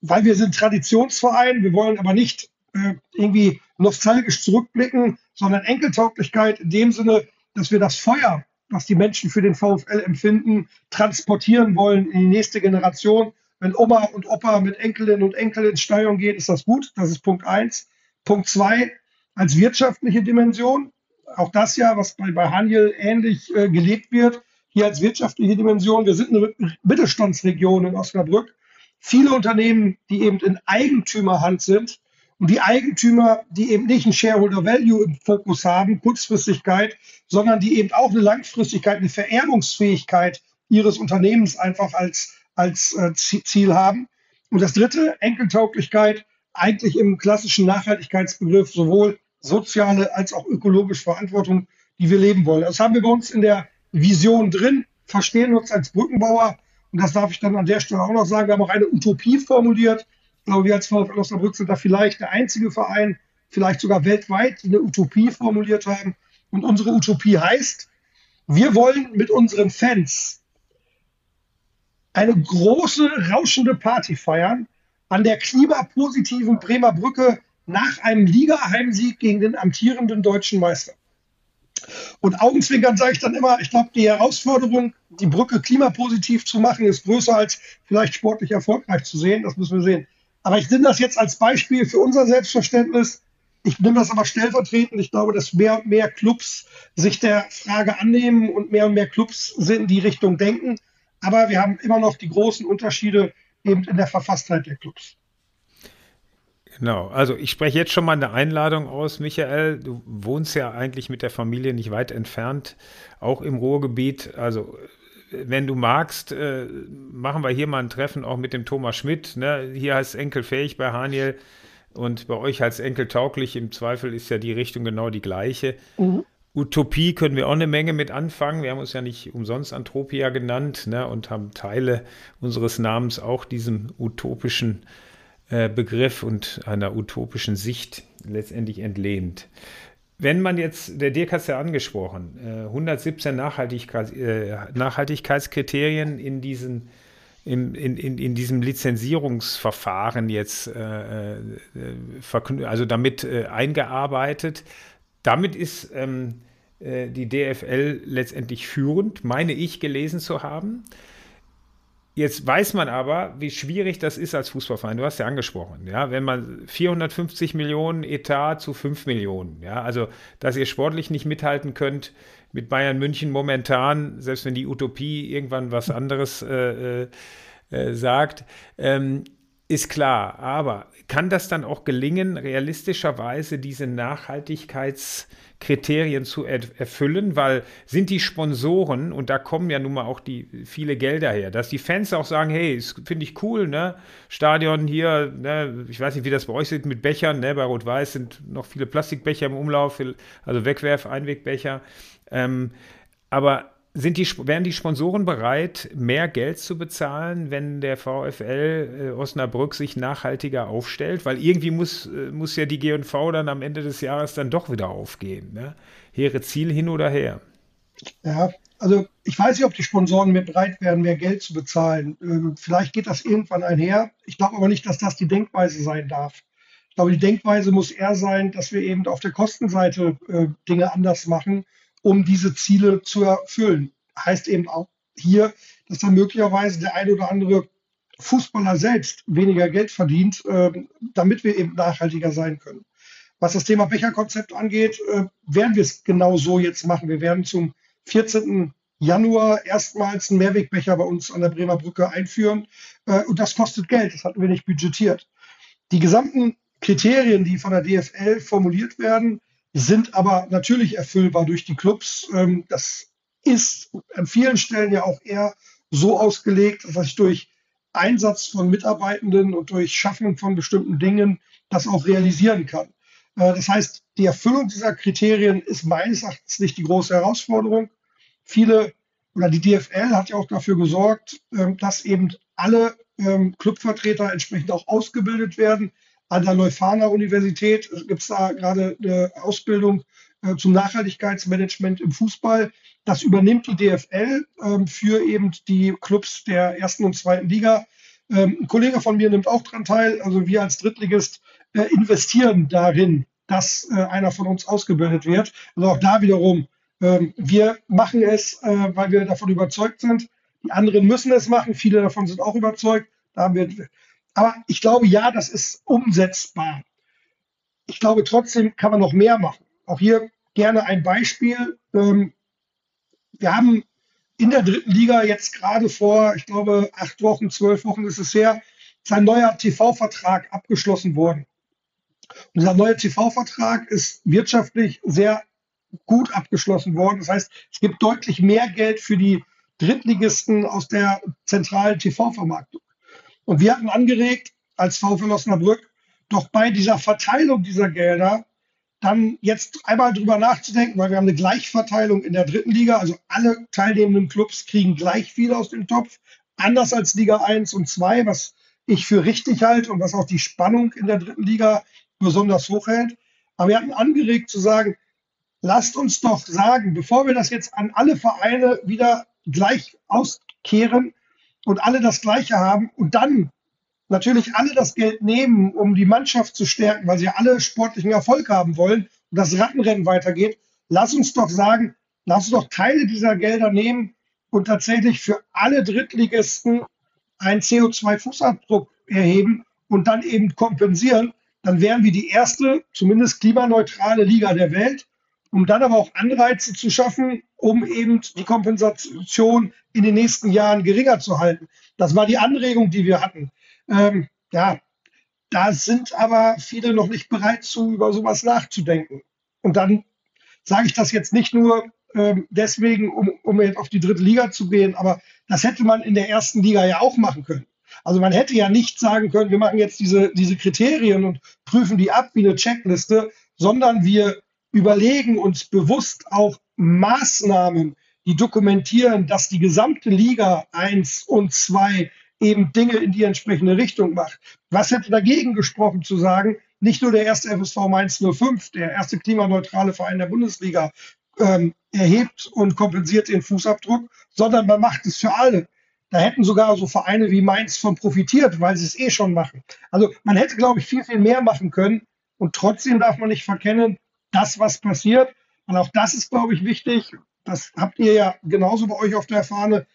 weil wir sind Traditionsverein, wir wollen aber nicht äh, irgendwie nostalgisch zurückblicken, sondern Enkeltauglichkeit in dem Sinne, dass wir das Feuer, was die Menschen für den VfL empfinden, transportieren wollen in die nächste Generation. Wenn Oma und Opa mit Enkelinnen und Enkeln ins Stadion gehen, ist das gut. Das ist Punkt eins. Punkt zwei, als wirtschaftliche Dimension. Auch das ja, was bei, bei Haniel ähnlich äh, gelebt wird. Hier als wirtschaftliche Dimension. Wir sind eine Mittelstandsregion in Osnabrück. Viele Unternehmen, die eben in Eigentümerhand sind, und die Eigentümer, die eben nicht ein Shareholder Value im Fokus haben, Kurzfristigkeit, sondern die eben auch eine Langfristigkeit, eine Vererbungsfähigkeit ihres Unternehmens einfach als, als äh, Ziel haben. Und das dritte, Enkeltauglichkeit, eigentlich im klassischen Nachhaltigkeitsbegriff sowohl soziale als auch ökologische Verantwortung, die wir leben wollen. Das haben wir bei uns in der Vision drin, verstehen uns als Brückenbauer. Und das darf ich dann an der Stelle auch noch sagen. Wir haben auch eine Utopie formuliert, ich glaube, wir als VfL Osnabrück sind da vielleicht der einzige Verein, vielleicht sogar weltweit, die eine Utopie formuliert haben. Und unsere Utopie heißt, wir wollen mit unseren Fans eine große, rauschende Party feiern an der klimapositiven Bremer Brücke nach einem Liga-Heimsieg gegen den amtierenden deutschen Meister. Und Augenzwinkern sage ich dann immer, ich glaube, die Herausforderung, die Brücke klimapositiv zu machen, ist größer als vielleicht sportlich erfolgreich zu sehen. Das müssen wir sehen. Aber ich nehme das jetzt als Beispiel für unser Selbstverständnis. Ich nehme das aber stellvertretend. Ich glaube, dass mehr und mehr Clubs sich der Frage annehmen und mehr und mehr Clubs in die Richtung denken. Aber wir haben immer noch die großen Unterschiede eben in der Verfasstheit der Clubs. Genau, also ich spreche jetzt schon mal eine Einladung aus, Michael. Du wohnst ja eigentlich mit der Familie nicht weit entfernt, auch im Ruhrgebiet. Also wenn du magst, äh, machen wir hier mal ein Treffen auch mit dem Thomas Schmidt. Ne? Hier heißt es enkelfähig bei Haniel und bei euch heißt enkeltauglich. Im Zweifel ist ja die Richtung genau die gleiche. Mhm. Utopie können wir auch eine Menge mit anfangen. Wir haben uns ja nicht umsonst Antropia genannt ne? und haben Teile unseres Namens auch diesem utopischen äh, Begriff und einer utopischen Sicht letztendlich entlehnt. Wenn man jetzt, der Dirk hat es ja angesprochen, 117 Nachhaltigkeits, äh, Nachhaltigkeitskriterien in diesen in, in, in, diesem Lizenzierungsverfahren jetzt äh, äh also damit äh, eingearbeitet. Damit ist ähm, äh, die DFL letztendlich führend, meine ich gelesen zu haben. Jetzt weiß man aber, wie schwierig das ist als Fußballverein. Du hast ja angesprochen, ja, wenn man 450 Millionen Etat zu 5 Millionen, ja, also dass ihr sportlich nicht mithalten könnt mit Bayern München momentan, selbst wenn die Utopie irgendwann was anderes äh, äh, äh sagt, ähm, ist klar. Aber kann das dann auch gelingen, realistischerweise diese Nachhaltigkeits- Kriterien zu erfüllen, weil sind die Sponsoren, und da kommen ja nun mal auch die viele Gelder her, dass die Fans auch sagen, hey, finde ich cool, ne? Stadion hier, ne? ich weiß nicht, wie das bei euch ist mit Bechern, ne? Bei Rot-Weiß sind noch viele Plastikbecher im Umlauf, also Wegwerf, Einwegbecher. Ähm, aber sind die, wären die Sponsoren bereit, mehr Geld zu bezahlen, wenn der VfL äh, Osnabrück sich nachhaltiger aufstellt? Weil irgendwie muss, äh, muss ja die GV dann am Ende des Jahres dann doch wieder aufgehen. Ne? Hehre Ziel hin oder her. Ja, also ich weiß nicht, ob die Sponsoren mehr bereit wären, mehr Geld zu bezahlen. Ähm, vielleicht geht das irgendwann einher. Ich glaube aber nicht, dass das die Denkweise sein darf. Ich glaube, die Denkweise muss eher sein, dass wir eben auf der Kostenseite äh, Dinge anders machen um diese Ziele zu erfüllen. Heißt eben auch hier, dass dann möglicherweise der eine oder andere Fußballer selbst weniger Geld verdient, äh, damit wir eben nachhaltiger sein können. Was das Thema Becherkonzept angeht, äh, werden wir es genau so jetzt machen. Wir werden zum 14. Januar erstmals einen Mehrwegbecher bei uns an der Bremer Brücke einführen. Äh, und das kostet Geld, das hatten wir nicht budgetiert. Die gesamten Kriterien, die von der DFL formuliert werden, sind aber natürlich erfüllbar durch die Clubs. Ähm, das ist an vielen Stellen ja auch eher so ausgelegt, dass ich durch Einsatz von Mitarbeitenden und durch Schaffen von bestimmten Dingen das auch realisieren kann. Äh, das heißt, die Erfüllung dieser Kriterien ist meines Erachtens nicht die große Herausforderung. Viele oder die DFL hat ja auch dafür gesorgt, ähm, dass eben alle ähm, Clubvertreter entsprechend auch ausgebildet werden. An der Leuphana Universität gibt es da gerade eine Ausbildung äh, zum Nachhaltigkeitsmanagement im Fußball. Das übernimmt die DFL ähm, für eben die Clubs der ersten und zweiten Liga. ein Kollege von mir nimmt auch daran teil. Also wir als Drittligist äh, investieren darin, dass äh, einer von uns ausgebildet wird. Also auch da wiederum, ähm, wir machen es, weil wir davon überzeugt sind. Die anderen müssen es machen. Viele davon sind auch überzeugt. Da haben wir, aber ich glaube, ja, das ist umsetzbar. Ich glaube, trotzdem kann man noch mehr machen. Auch hier gerne ein Beispiel. Ähm, wir haben in der dritten Liga jetzt gerade vor, ich glaube, acht Wochen, zwölf Wochen ist es her, sein neuer TV-Vertrag abgeschlossen worden. Und dieser neue TV-Vertrag ist wirtschaftlich sehr gut abgeschlossen worden. Das heißt, es gibt deutlich mehr Geld für die Drittligisten aus der zentralen TV-Vermarktung. Und wir hatten angeregt, als VfL Osnabrück, doch bei dieser Verteilung dieser Gelder dann jetzt einmal drüber nachzudenken, weil wir haben eine Gleichverteilung in der dritten Liga, also alle teilnehmenden Clubs kriegen gleich viel aus dem Topf, anders als Liga 1 und 2, was ich für richtig halte und was auch die Spannung in der dritten Liga besonders hoch hält. Aber wir hatten angeregt zu sagen, lasst uns doch sagen, bevor wir das jetzt an alle Vereine wieder gleich auskehren und alle das Gleiche haben und dann natürlich alle das Geld nehmen, um die Mannschaft zu stärken, weil sie alle sportlichen Erfolg haben wollen und das Rattenrennen weitergeht, lass uns doch sagen, lass uns doch Teile dieser Gelder nehmen und tatsächlich für alle Drittligisten einen CO2-Fußabdruck erheben und dann eben kompensieren, dann wären wir die erste, zumindest klimaneutrale Liga der Welt, um dann aber auch Anreize zu schaffen, um eben die Kompensation in den nächsten Jahren geringer zu halten. Das war die Anregung, die wir hatten. Ähm, ja, da sind aber viele noch nicht bereit zu, über sowas nachzudenken. Und dann sage ich das jetzt nicht nur ähm, deswegen, um, um jetzt auf die dritte Liga zu gehen, aber das hätte man in der ersten Liga ja auch machen können. Also man hätte ja nicht sagen können, wir machen jetzt diese, diese Kriterien und prüfen die ab wie eine Checkliste, sondern wir überlegen uns bewusst auch Maßnahmen, die dokumentieren, dass die gesamte Liga 1 und 2 eben Dinge in die entsprechende Richtung macht. Was hätte dagegen gesprochen zu sagen, nicht nur der erste FSV Mainz 05, der erste klimaneutrale Verein der Bundesliga, ähm, erhebt und kompensiert den Fußabdruck, sondern man macht es für alle. Da hätten sogar so Vereine wie Mainz von profitiert, weil sie es eh schon machen. Also man hätte, glaube ich, viel, viel mehr machen können. Und trotzdem darf man nicht verkennen, das, was passiert. Und auch das ist, glaube ich, wichtig. Das habt ihr ja genauso bei euch auf der Fahne.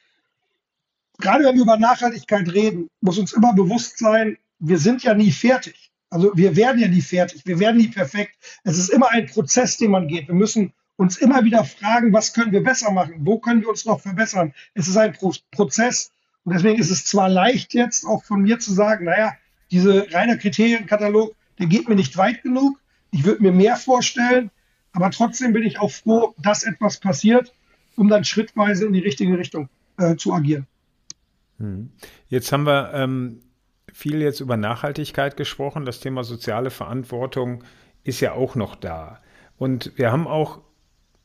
Gerade wenn wir über Nachhaltigkeit reden, muss uns immer bewusst sein, wir sind ja nie fertig. Also wir werden ja nie fertig. Wir werden nie perfekt. Es ist immer ein Prozess, den man geht. Wir müssen uns immer wieder fragen, was können wir besser machen? Wo können wir uns noch verbessern? Es ist ein Pro Prozess. Und deswegen ist es zwar leicht jetzt auch von mir zu sagen, naja, diese reine Kriterienkatalog, der geht mir nicht weit genug. Ich würde mir mehr vorstellen. Aber trotzdem bin ich auch froh, dass etwas passiert, um dann schrittweise in die richtige Richtung äh, zu agieren. Hm. Jetzt haben wir ähm, viel jetzt über Nachhaltigkeit gesprochen. Das Thema soziale Verantwortung ist ja auch noch da. Und wir haben auch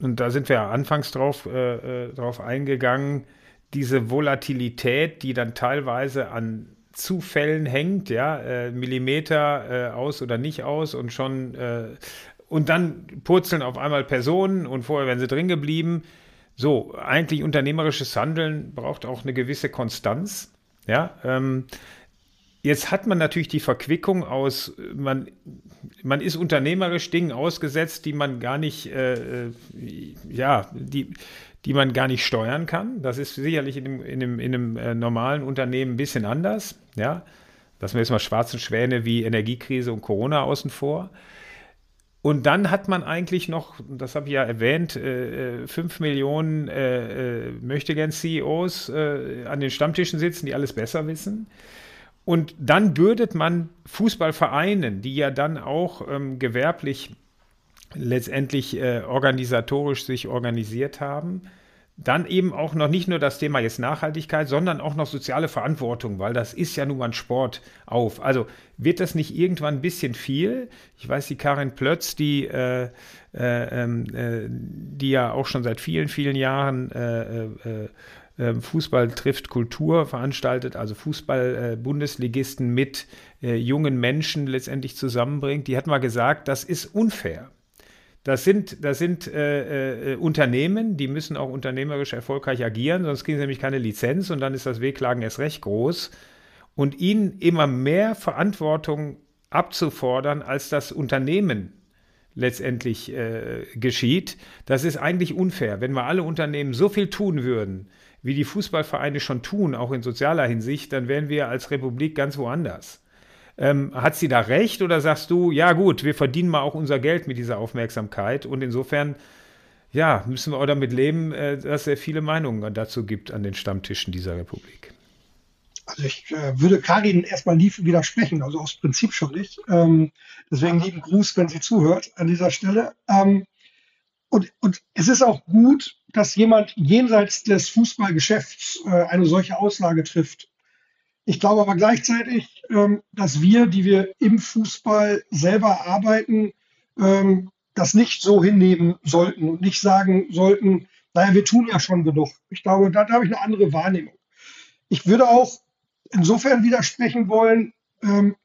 und da sind wir ja anfangs drauf, äh, äh, drauf eingegangen, diese Volatilität, die dann teilweise an Zufällen hängt, ja, äh, Millimeter äh, aus oder nicht aus und schon äh, und dann purzeln auf einmal Personen und vorher wären sie drin geblieben. So, eigentlich unternehmerisches Handeln braucht auch eine gewisse Konstanz. Ja, ähm, Jetzt hat man natürlich die Verquickung aus, man, man ist unternehmerisch Dingen ausgesetzt, die man gar nicht, äh, äh, ja, die, die man gar nicht steuern kann. Das ist sicherlich in einem, in einem, in einem äh, normalen Unternehmen ein bisschen anders. Ja, lassen wir jetzt mal schwarze Schwäne wie Energiekrise und Corona außen vor. Und dann hat man eigentlich noch, das habe ich ja erwähnt, äh, 5 äh, Millionen äh, äh, Möchtegern-CEOs äh, an den Stammtischen sitzen, die alles besser wissen. Und dann bürdet man Fußballvereinen, die ja dann auch ähm, gewerblich letztendlich äh, organisatorisch sich organisiert haben, dann eben auch noch nicht nur das Thema jetzt Nachhaltigkeit, sondern auch noch soziale Verantwortung, weil das ist ja nun mal ein Sport auf. Also wird das nicht irgendwann ein bisschen viel? Ich weiß, die Karin Plötz, die, äh, äh, ähm, äh, die ja auch schon seit vielen, vielen Jahren äh, äh, ähm, Fußball trifft Kultur veranstaltet, also Fußball-Bundesligisten mit äh, jungen Menschen letztendlich zusammenbringt, die hat mal gesagt, das ist unfair. Das sind, das sind äh, äh, Unternehmen, die müssen auch unternehmerisch erfolgreich agieren, sonst kriegen sie nämlich keine Lizenz und dann ist das Wehklagen erst recht groß. Und ihnen immer mehr Verantwortung abzufordern, als das Unternehmen letztendlich äh, geschieht, das ist eigentlich unfair. Wenn wir alle Unternehmen so viel tun würden, wie die Fußballvereine schon tun, auch in sozialer Hinsicht, dann wären wir als Republik ganz woanders. Ähm, hat sie da recht oder sagst du, ja gut, wir verdienen mal auch unser Geld mit dieser Aufmerksamkeit und insofern, ja, müssen wir auch damit leben, äh, dass es viele Meinungen dazu gibt an den Stammtischen dieser Republik. Also ich äh, würde Karin erstmal nie widersprechen, also aus Prinzip schon nicht. Ähm, deswegen lieben Gruß, wenn sie zuhört an dieser Stelle. Ähm, und, und es ist auch gut, dass jemand jenseits des Fußballgeschäfts äh, eine solche Aussage trifft. Ich glaube aber gleichzeitig, dass wir, die wir im Fußball selber arbeiten, ähm, das nicht so hinnehmen sollten und nicht sagen sollten, naja, wir tun ja schon genug. Ich glaube, da, da habe ich eine andere Wahrnehmung. Ich würde auch insofern widersprechen wollen, ähm,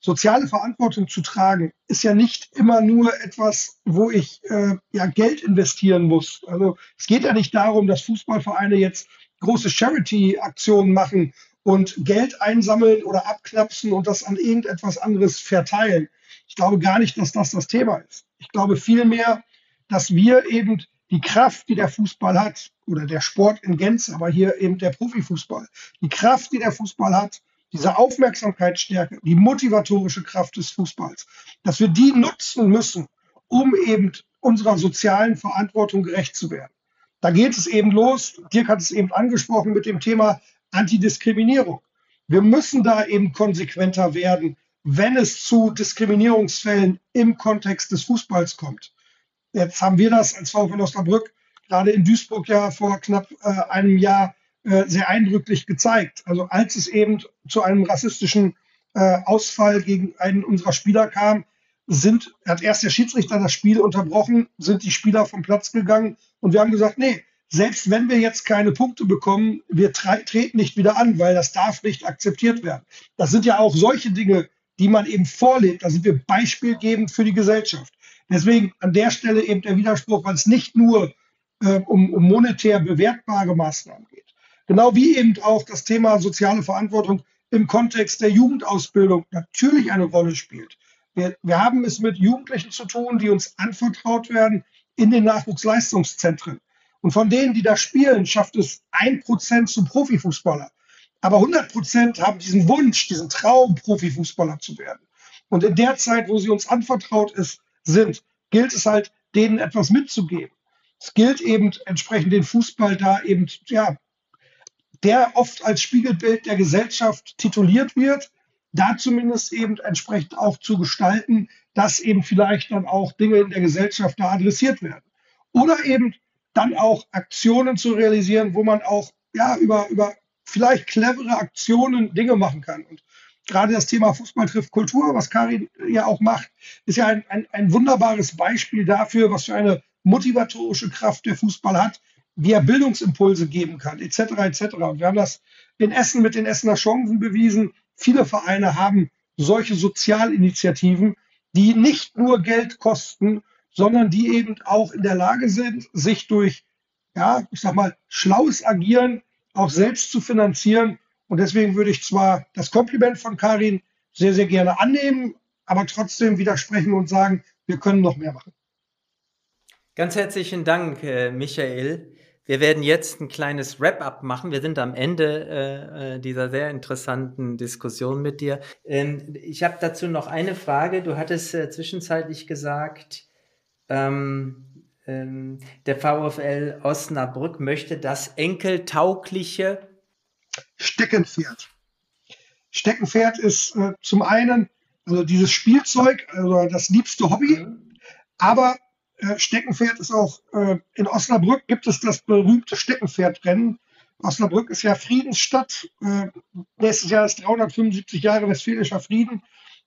soziale Verantwortung zu tragen, ist ja nicht immer nur etwas, wo ich äh, ja Geld investieren muss. Also es geht ja nicht darum, dass Fußballvereine jetzt große Charity-Aktionen machen und Geld einsammeln oder abknapsen und das an irgendetwas anderes verteilen. Ich glaube gar nicht, dass das das Thema ist. Ich glaube vielmehr, dass wir eben die Kraft, die der Fußball hat, oder der Sport in Gänze, aber hier eben der Profifußball, die Kraft, die der Fußball hat, diese Aufmerksamkeitsstärke, die motivatorische Kraft des Fußballs, dass wir die nutzen müssen, um eben unserer sozialen Verantwortung gerecht zu werden. Da geht es eben los. Dirk hat es eben angesprochen mit dem Thema Antidiskriminierung. Wir müssen da eben konsequenter werden, wenn es zu Diskriminierungsfällen im Kontext des Fußballs kommt. Jetzt haben wir das als VfL Osnabrück gerade in Duisburg ja vor knapp äh, einem Jahr äh, sehr eindrücklich gezeigt. Also als es eben zu einem rassistischen äh, Ausfall gegen einen unserer Spieler kam, sind, hat erst der Schiedsrichter das Spiel unterbrochen, sind die Spieler vom Platz gegangen und wir haben gesagt, nee, selbst wenn wir jetzt keine Punkte bekommen, wir treten nicht wieder an, weil das darf nicht akzeptiert werden. Das sind ja auch solche Dinge, die man eben vorlebt. Da sind wir beispielgebend für die Gesellschaft. Deswegen an der Stelle eben der Widerspruch, weil es nicht nur äh, um, um monetär bewertbare Maßnahmen geht. Genau wie eben auch das Thema soziale Verantwortung im Kontext der Jugendausbildung natürlich eine Rolle spielt. Wir, wir haben es mit Jugendlichen zu tun, die uns anvertraut werden in den Nachwuchsleistungszentren. Und von denen, die da spielen, schafft es ein Prozent zum Profifußballer. Aber 100 Prozent haben diesen Wunsch, diesen Traum, Profifußballer zu werden. Und in der Zeit, wo sie uns anvertraut ist, sind, gilt es halt, denen etwas mitzugeben. Es gilt eben entsprechend den Fußball da eben, ja, der oft als Spiegelbild der Gesellschaft tituliert wird, da zumindest eben entsprechend auch zu gestalten, dass eben vielleicht dann auch Dinge in der Gesellschaft da adressiert werden. Oder eben dann auch Aktionen zu realisieren, wo man auch ja, über, über vielleicht clevere Aktionen Dinge machen kann. Und gerade das Thema Fußball trifft Kultur, was Karin ja auch macht, ist ja ein, ein, ein wunderbares Beispiel dafür, was für eine motivatorische Kraft der Fußball hat, wie er Bildungsimpulse geben kann, etc. etc. Und wir haben das in Essen mit den Essener Chancen bewiesen. Viele Vereine haben solche Sozialinitiativen, die nicht nur Geld kosten, sondern die eben auch in der Lage sind, sich durch, ja, ich sag mal, schlaues Agieren auch selbst zu finanzieren. Und deswegen würde ich zwar das Kompliment von Karin sehr, sehr gerne annehmen, aber trotzdem widersprechen und sagen, wir können noch mehr machen. Ganz herzlichen Dank, äh, Michael. Wir werden jetzt ein kleines Wrap-up machen. Wir sind am Ende äh, äh dieser sehr interessanten Diskussion mit dir. Ähm, ich habe dazu noch eine Frage. Du hattest äh, zwischenzeitlich gesagt, ähm, ähm, der VfL Osnabrück möchte das enkeltaugliche Steckenpferd. Steckenpferd ist äh, zum einen also dieses Spielzeug, also das liebste Hobby, mhm. aber äh, Steckenpferd ist auch, äh, in Osnabrück gibt es das berühmte Steckenpferdrennen. Osnabrück ist ja Friedensstadt. Äh, nächstes Jahr ist 375 Jahre Westfälischer Frieden.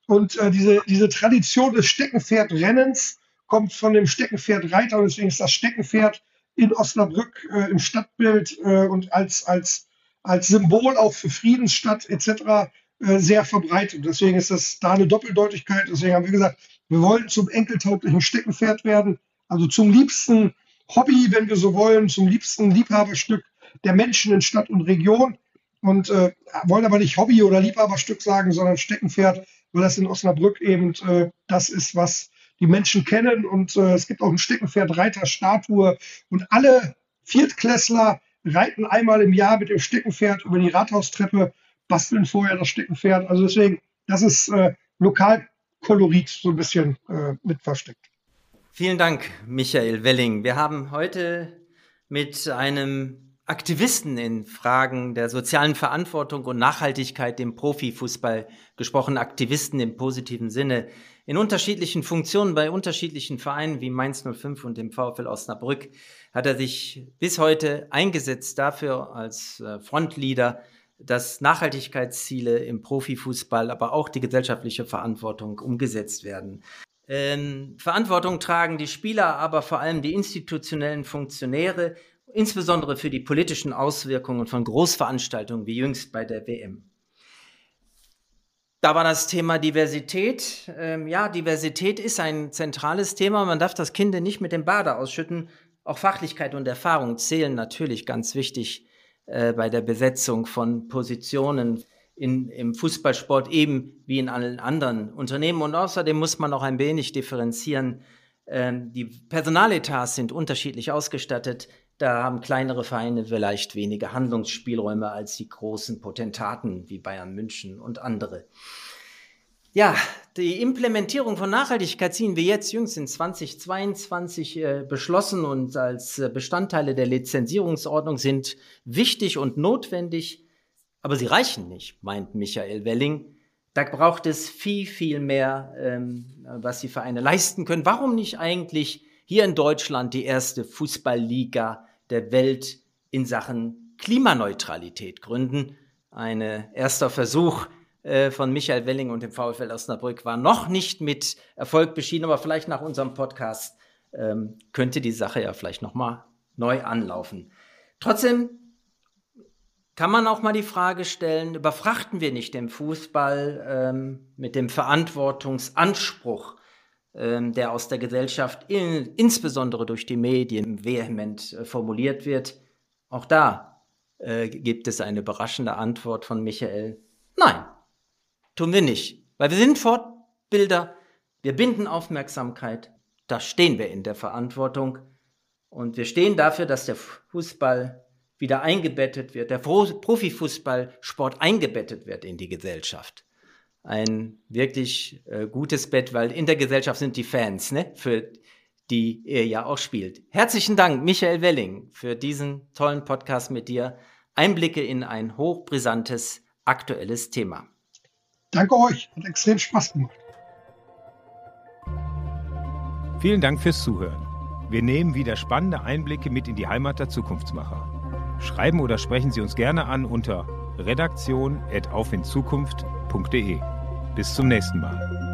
Und äh, diese, diese Tradition des Steckenpferdrennens kommt von dem Steckenpferdreiter und deswegen ist das Steckenpferd in Osnabrück äh, im Stadtbild äh, und als, als, als Symbol auch für Friedensstadt etc. Äh, sehr verbreitet. Deswegen ist das da eine Doppeldeutigkeit. Deswegen haben wir gesagt, wir wollen zum enkeltauglichen Steckenpferd werden, also zum liebsten Hobby, wenn wir so wollen, zum liebsten Liebhaberstück der Menschen in Stadt und Region und äh, wollen aber nicht Hobby oder Liebhaberstück sagen, sondern Steckenpferd, weil das in Osnabrück eben äh, das ist, was die Menschen kennen und äh, es gibt auch ein Steckenpferd-Reiter-Statue und alle Viertklässler reiten einmal im Jahr mit dem Steckenpferd über die Rathaustreppe, basteln vorher das Steckenpferd. Also deswegen, das ist äh, lokal Kolorit so ein bisschen äh, mit versteckt. Vielen Dank, Michael Welling. Wir haben heute mit einem Aktivisten in Fragen der sozialen Verantwortung und Nachhaltigkeit im Profifußball gesprochen, Aktivisten im positiven Sinne, in unterschiedlichen Funktionen bei unterschiedlichen Vereinen wie Mainz 05 und dem VfL Osnabrück hat er sich bis heute eingesetzt dafür als äh, Frontleader dass Nachhaltigkeitsziele im Profifußball, aber auch die gesellschaftliche Verantwortung umgesetzt werden. Ähm, Verantwortung tragen die Spieler, aber vor allem die institutionellen Funktionäre, insbesondere für die politischen Auswirkungen von Großveranstaltungen wie jüngst bei der WM. Da war das Thema Diversität. Ähm, ja, Diversität ist ein zentrales Thema. Man darf das Kind nicht mit dem Bade ausschütten. Auch Fachlichkeit und Erfahrung zählen natürlich ganz wichtig äh, bei der Besetzung von Positionen in, im Fußballsport eben wie in allen anderen Unternehmen. Und außerdem muss man auch ein wenig differenzieren. Ähm, die Personaletats sind unterschiedlich ausgestattet. Da haben kleinere Vereine vielleicht weniger Handlungsspielräume als die großen Potentaten wie Bayern München und andere. Ja, die Implementierung von Nachhaltigkeit ziehen wir jetzt jüngst in 2022 äh, beschlossen und als äh, Bestandteile der Lizenzierungsordnung sind wichtig und notwendig, aber sie reichen nicht, meint Michael Welling. Da braucht es viel, viel mehr, ähm, was die Vereine leisten können. Warum nicht eigentlich hier in Deutschland die erste Fußballliga der Welt in Sachen Klimaneutralität gründen? Ein erster Versuch, äh, von Michael Welling und dem VfL Osnabrück war noch nicht mit Erfolg beschieden, aber vielleicht nach unserem Podcast ähm, könnte die Sache ja vielleicht nochmal neu anlaufen. Trotzdem kann man auch mal die Frage stellen, überfrachten wir nicht den Fußball ähm, mit dem Verantwortungsanspruch, der aus der Gesellschaft in, insbesondere durch die Medien vehement äh, formuliert wird? Auch da äh, gibt es eine überraschende Antwort von Michael. Nein, Tun wir nicht. Weil wir sind Fortbilder, wir binden Aufmerksamkeit, da stehen wir in der Verantwortung und wir stehen dafür, dass der Fußball wieder eingebettet wird, der Profifußballsport eingebettet wird in die Gesellschaft. Ein wirklich äh, gutes Bett, weil in der Gesellschaft sind die Fans, ne, für die er ja auch spielt. Herzlichen Dank, Michael Welling, für diesen tollen Podcast mit dir. Einblicke in ein hochbrisantes, aktuelles Thema. Danke euch, hat extrem Spaß gemacht. Vielen Dank fürs Zuhören. Wir nehmen wieder spannende Einblicke mit in die Heimat der Zukunftsmacher. Schreiben oder sprechen Sie uns gerne an unter redaktion.aufinzukunft.de. Bis zum nächsten Mal.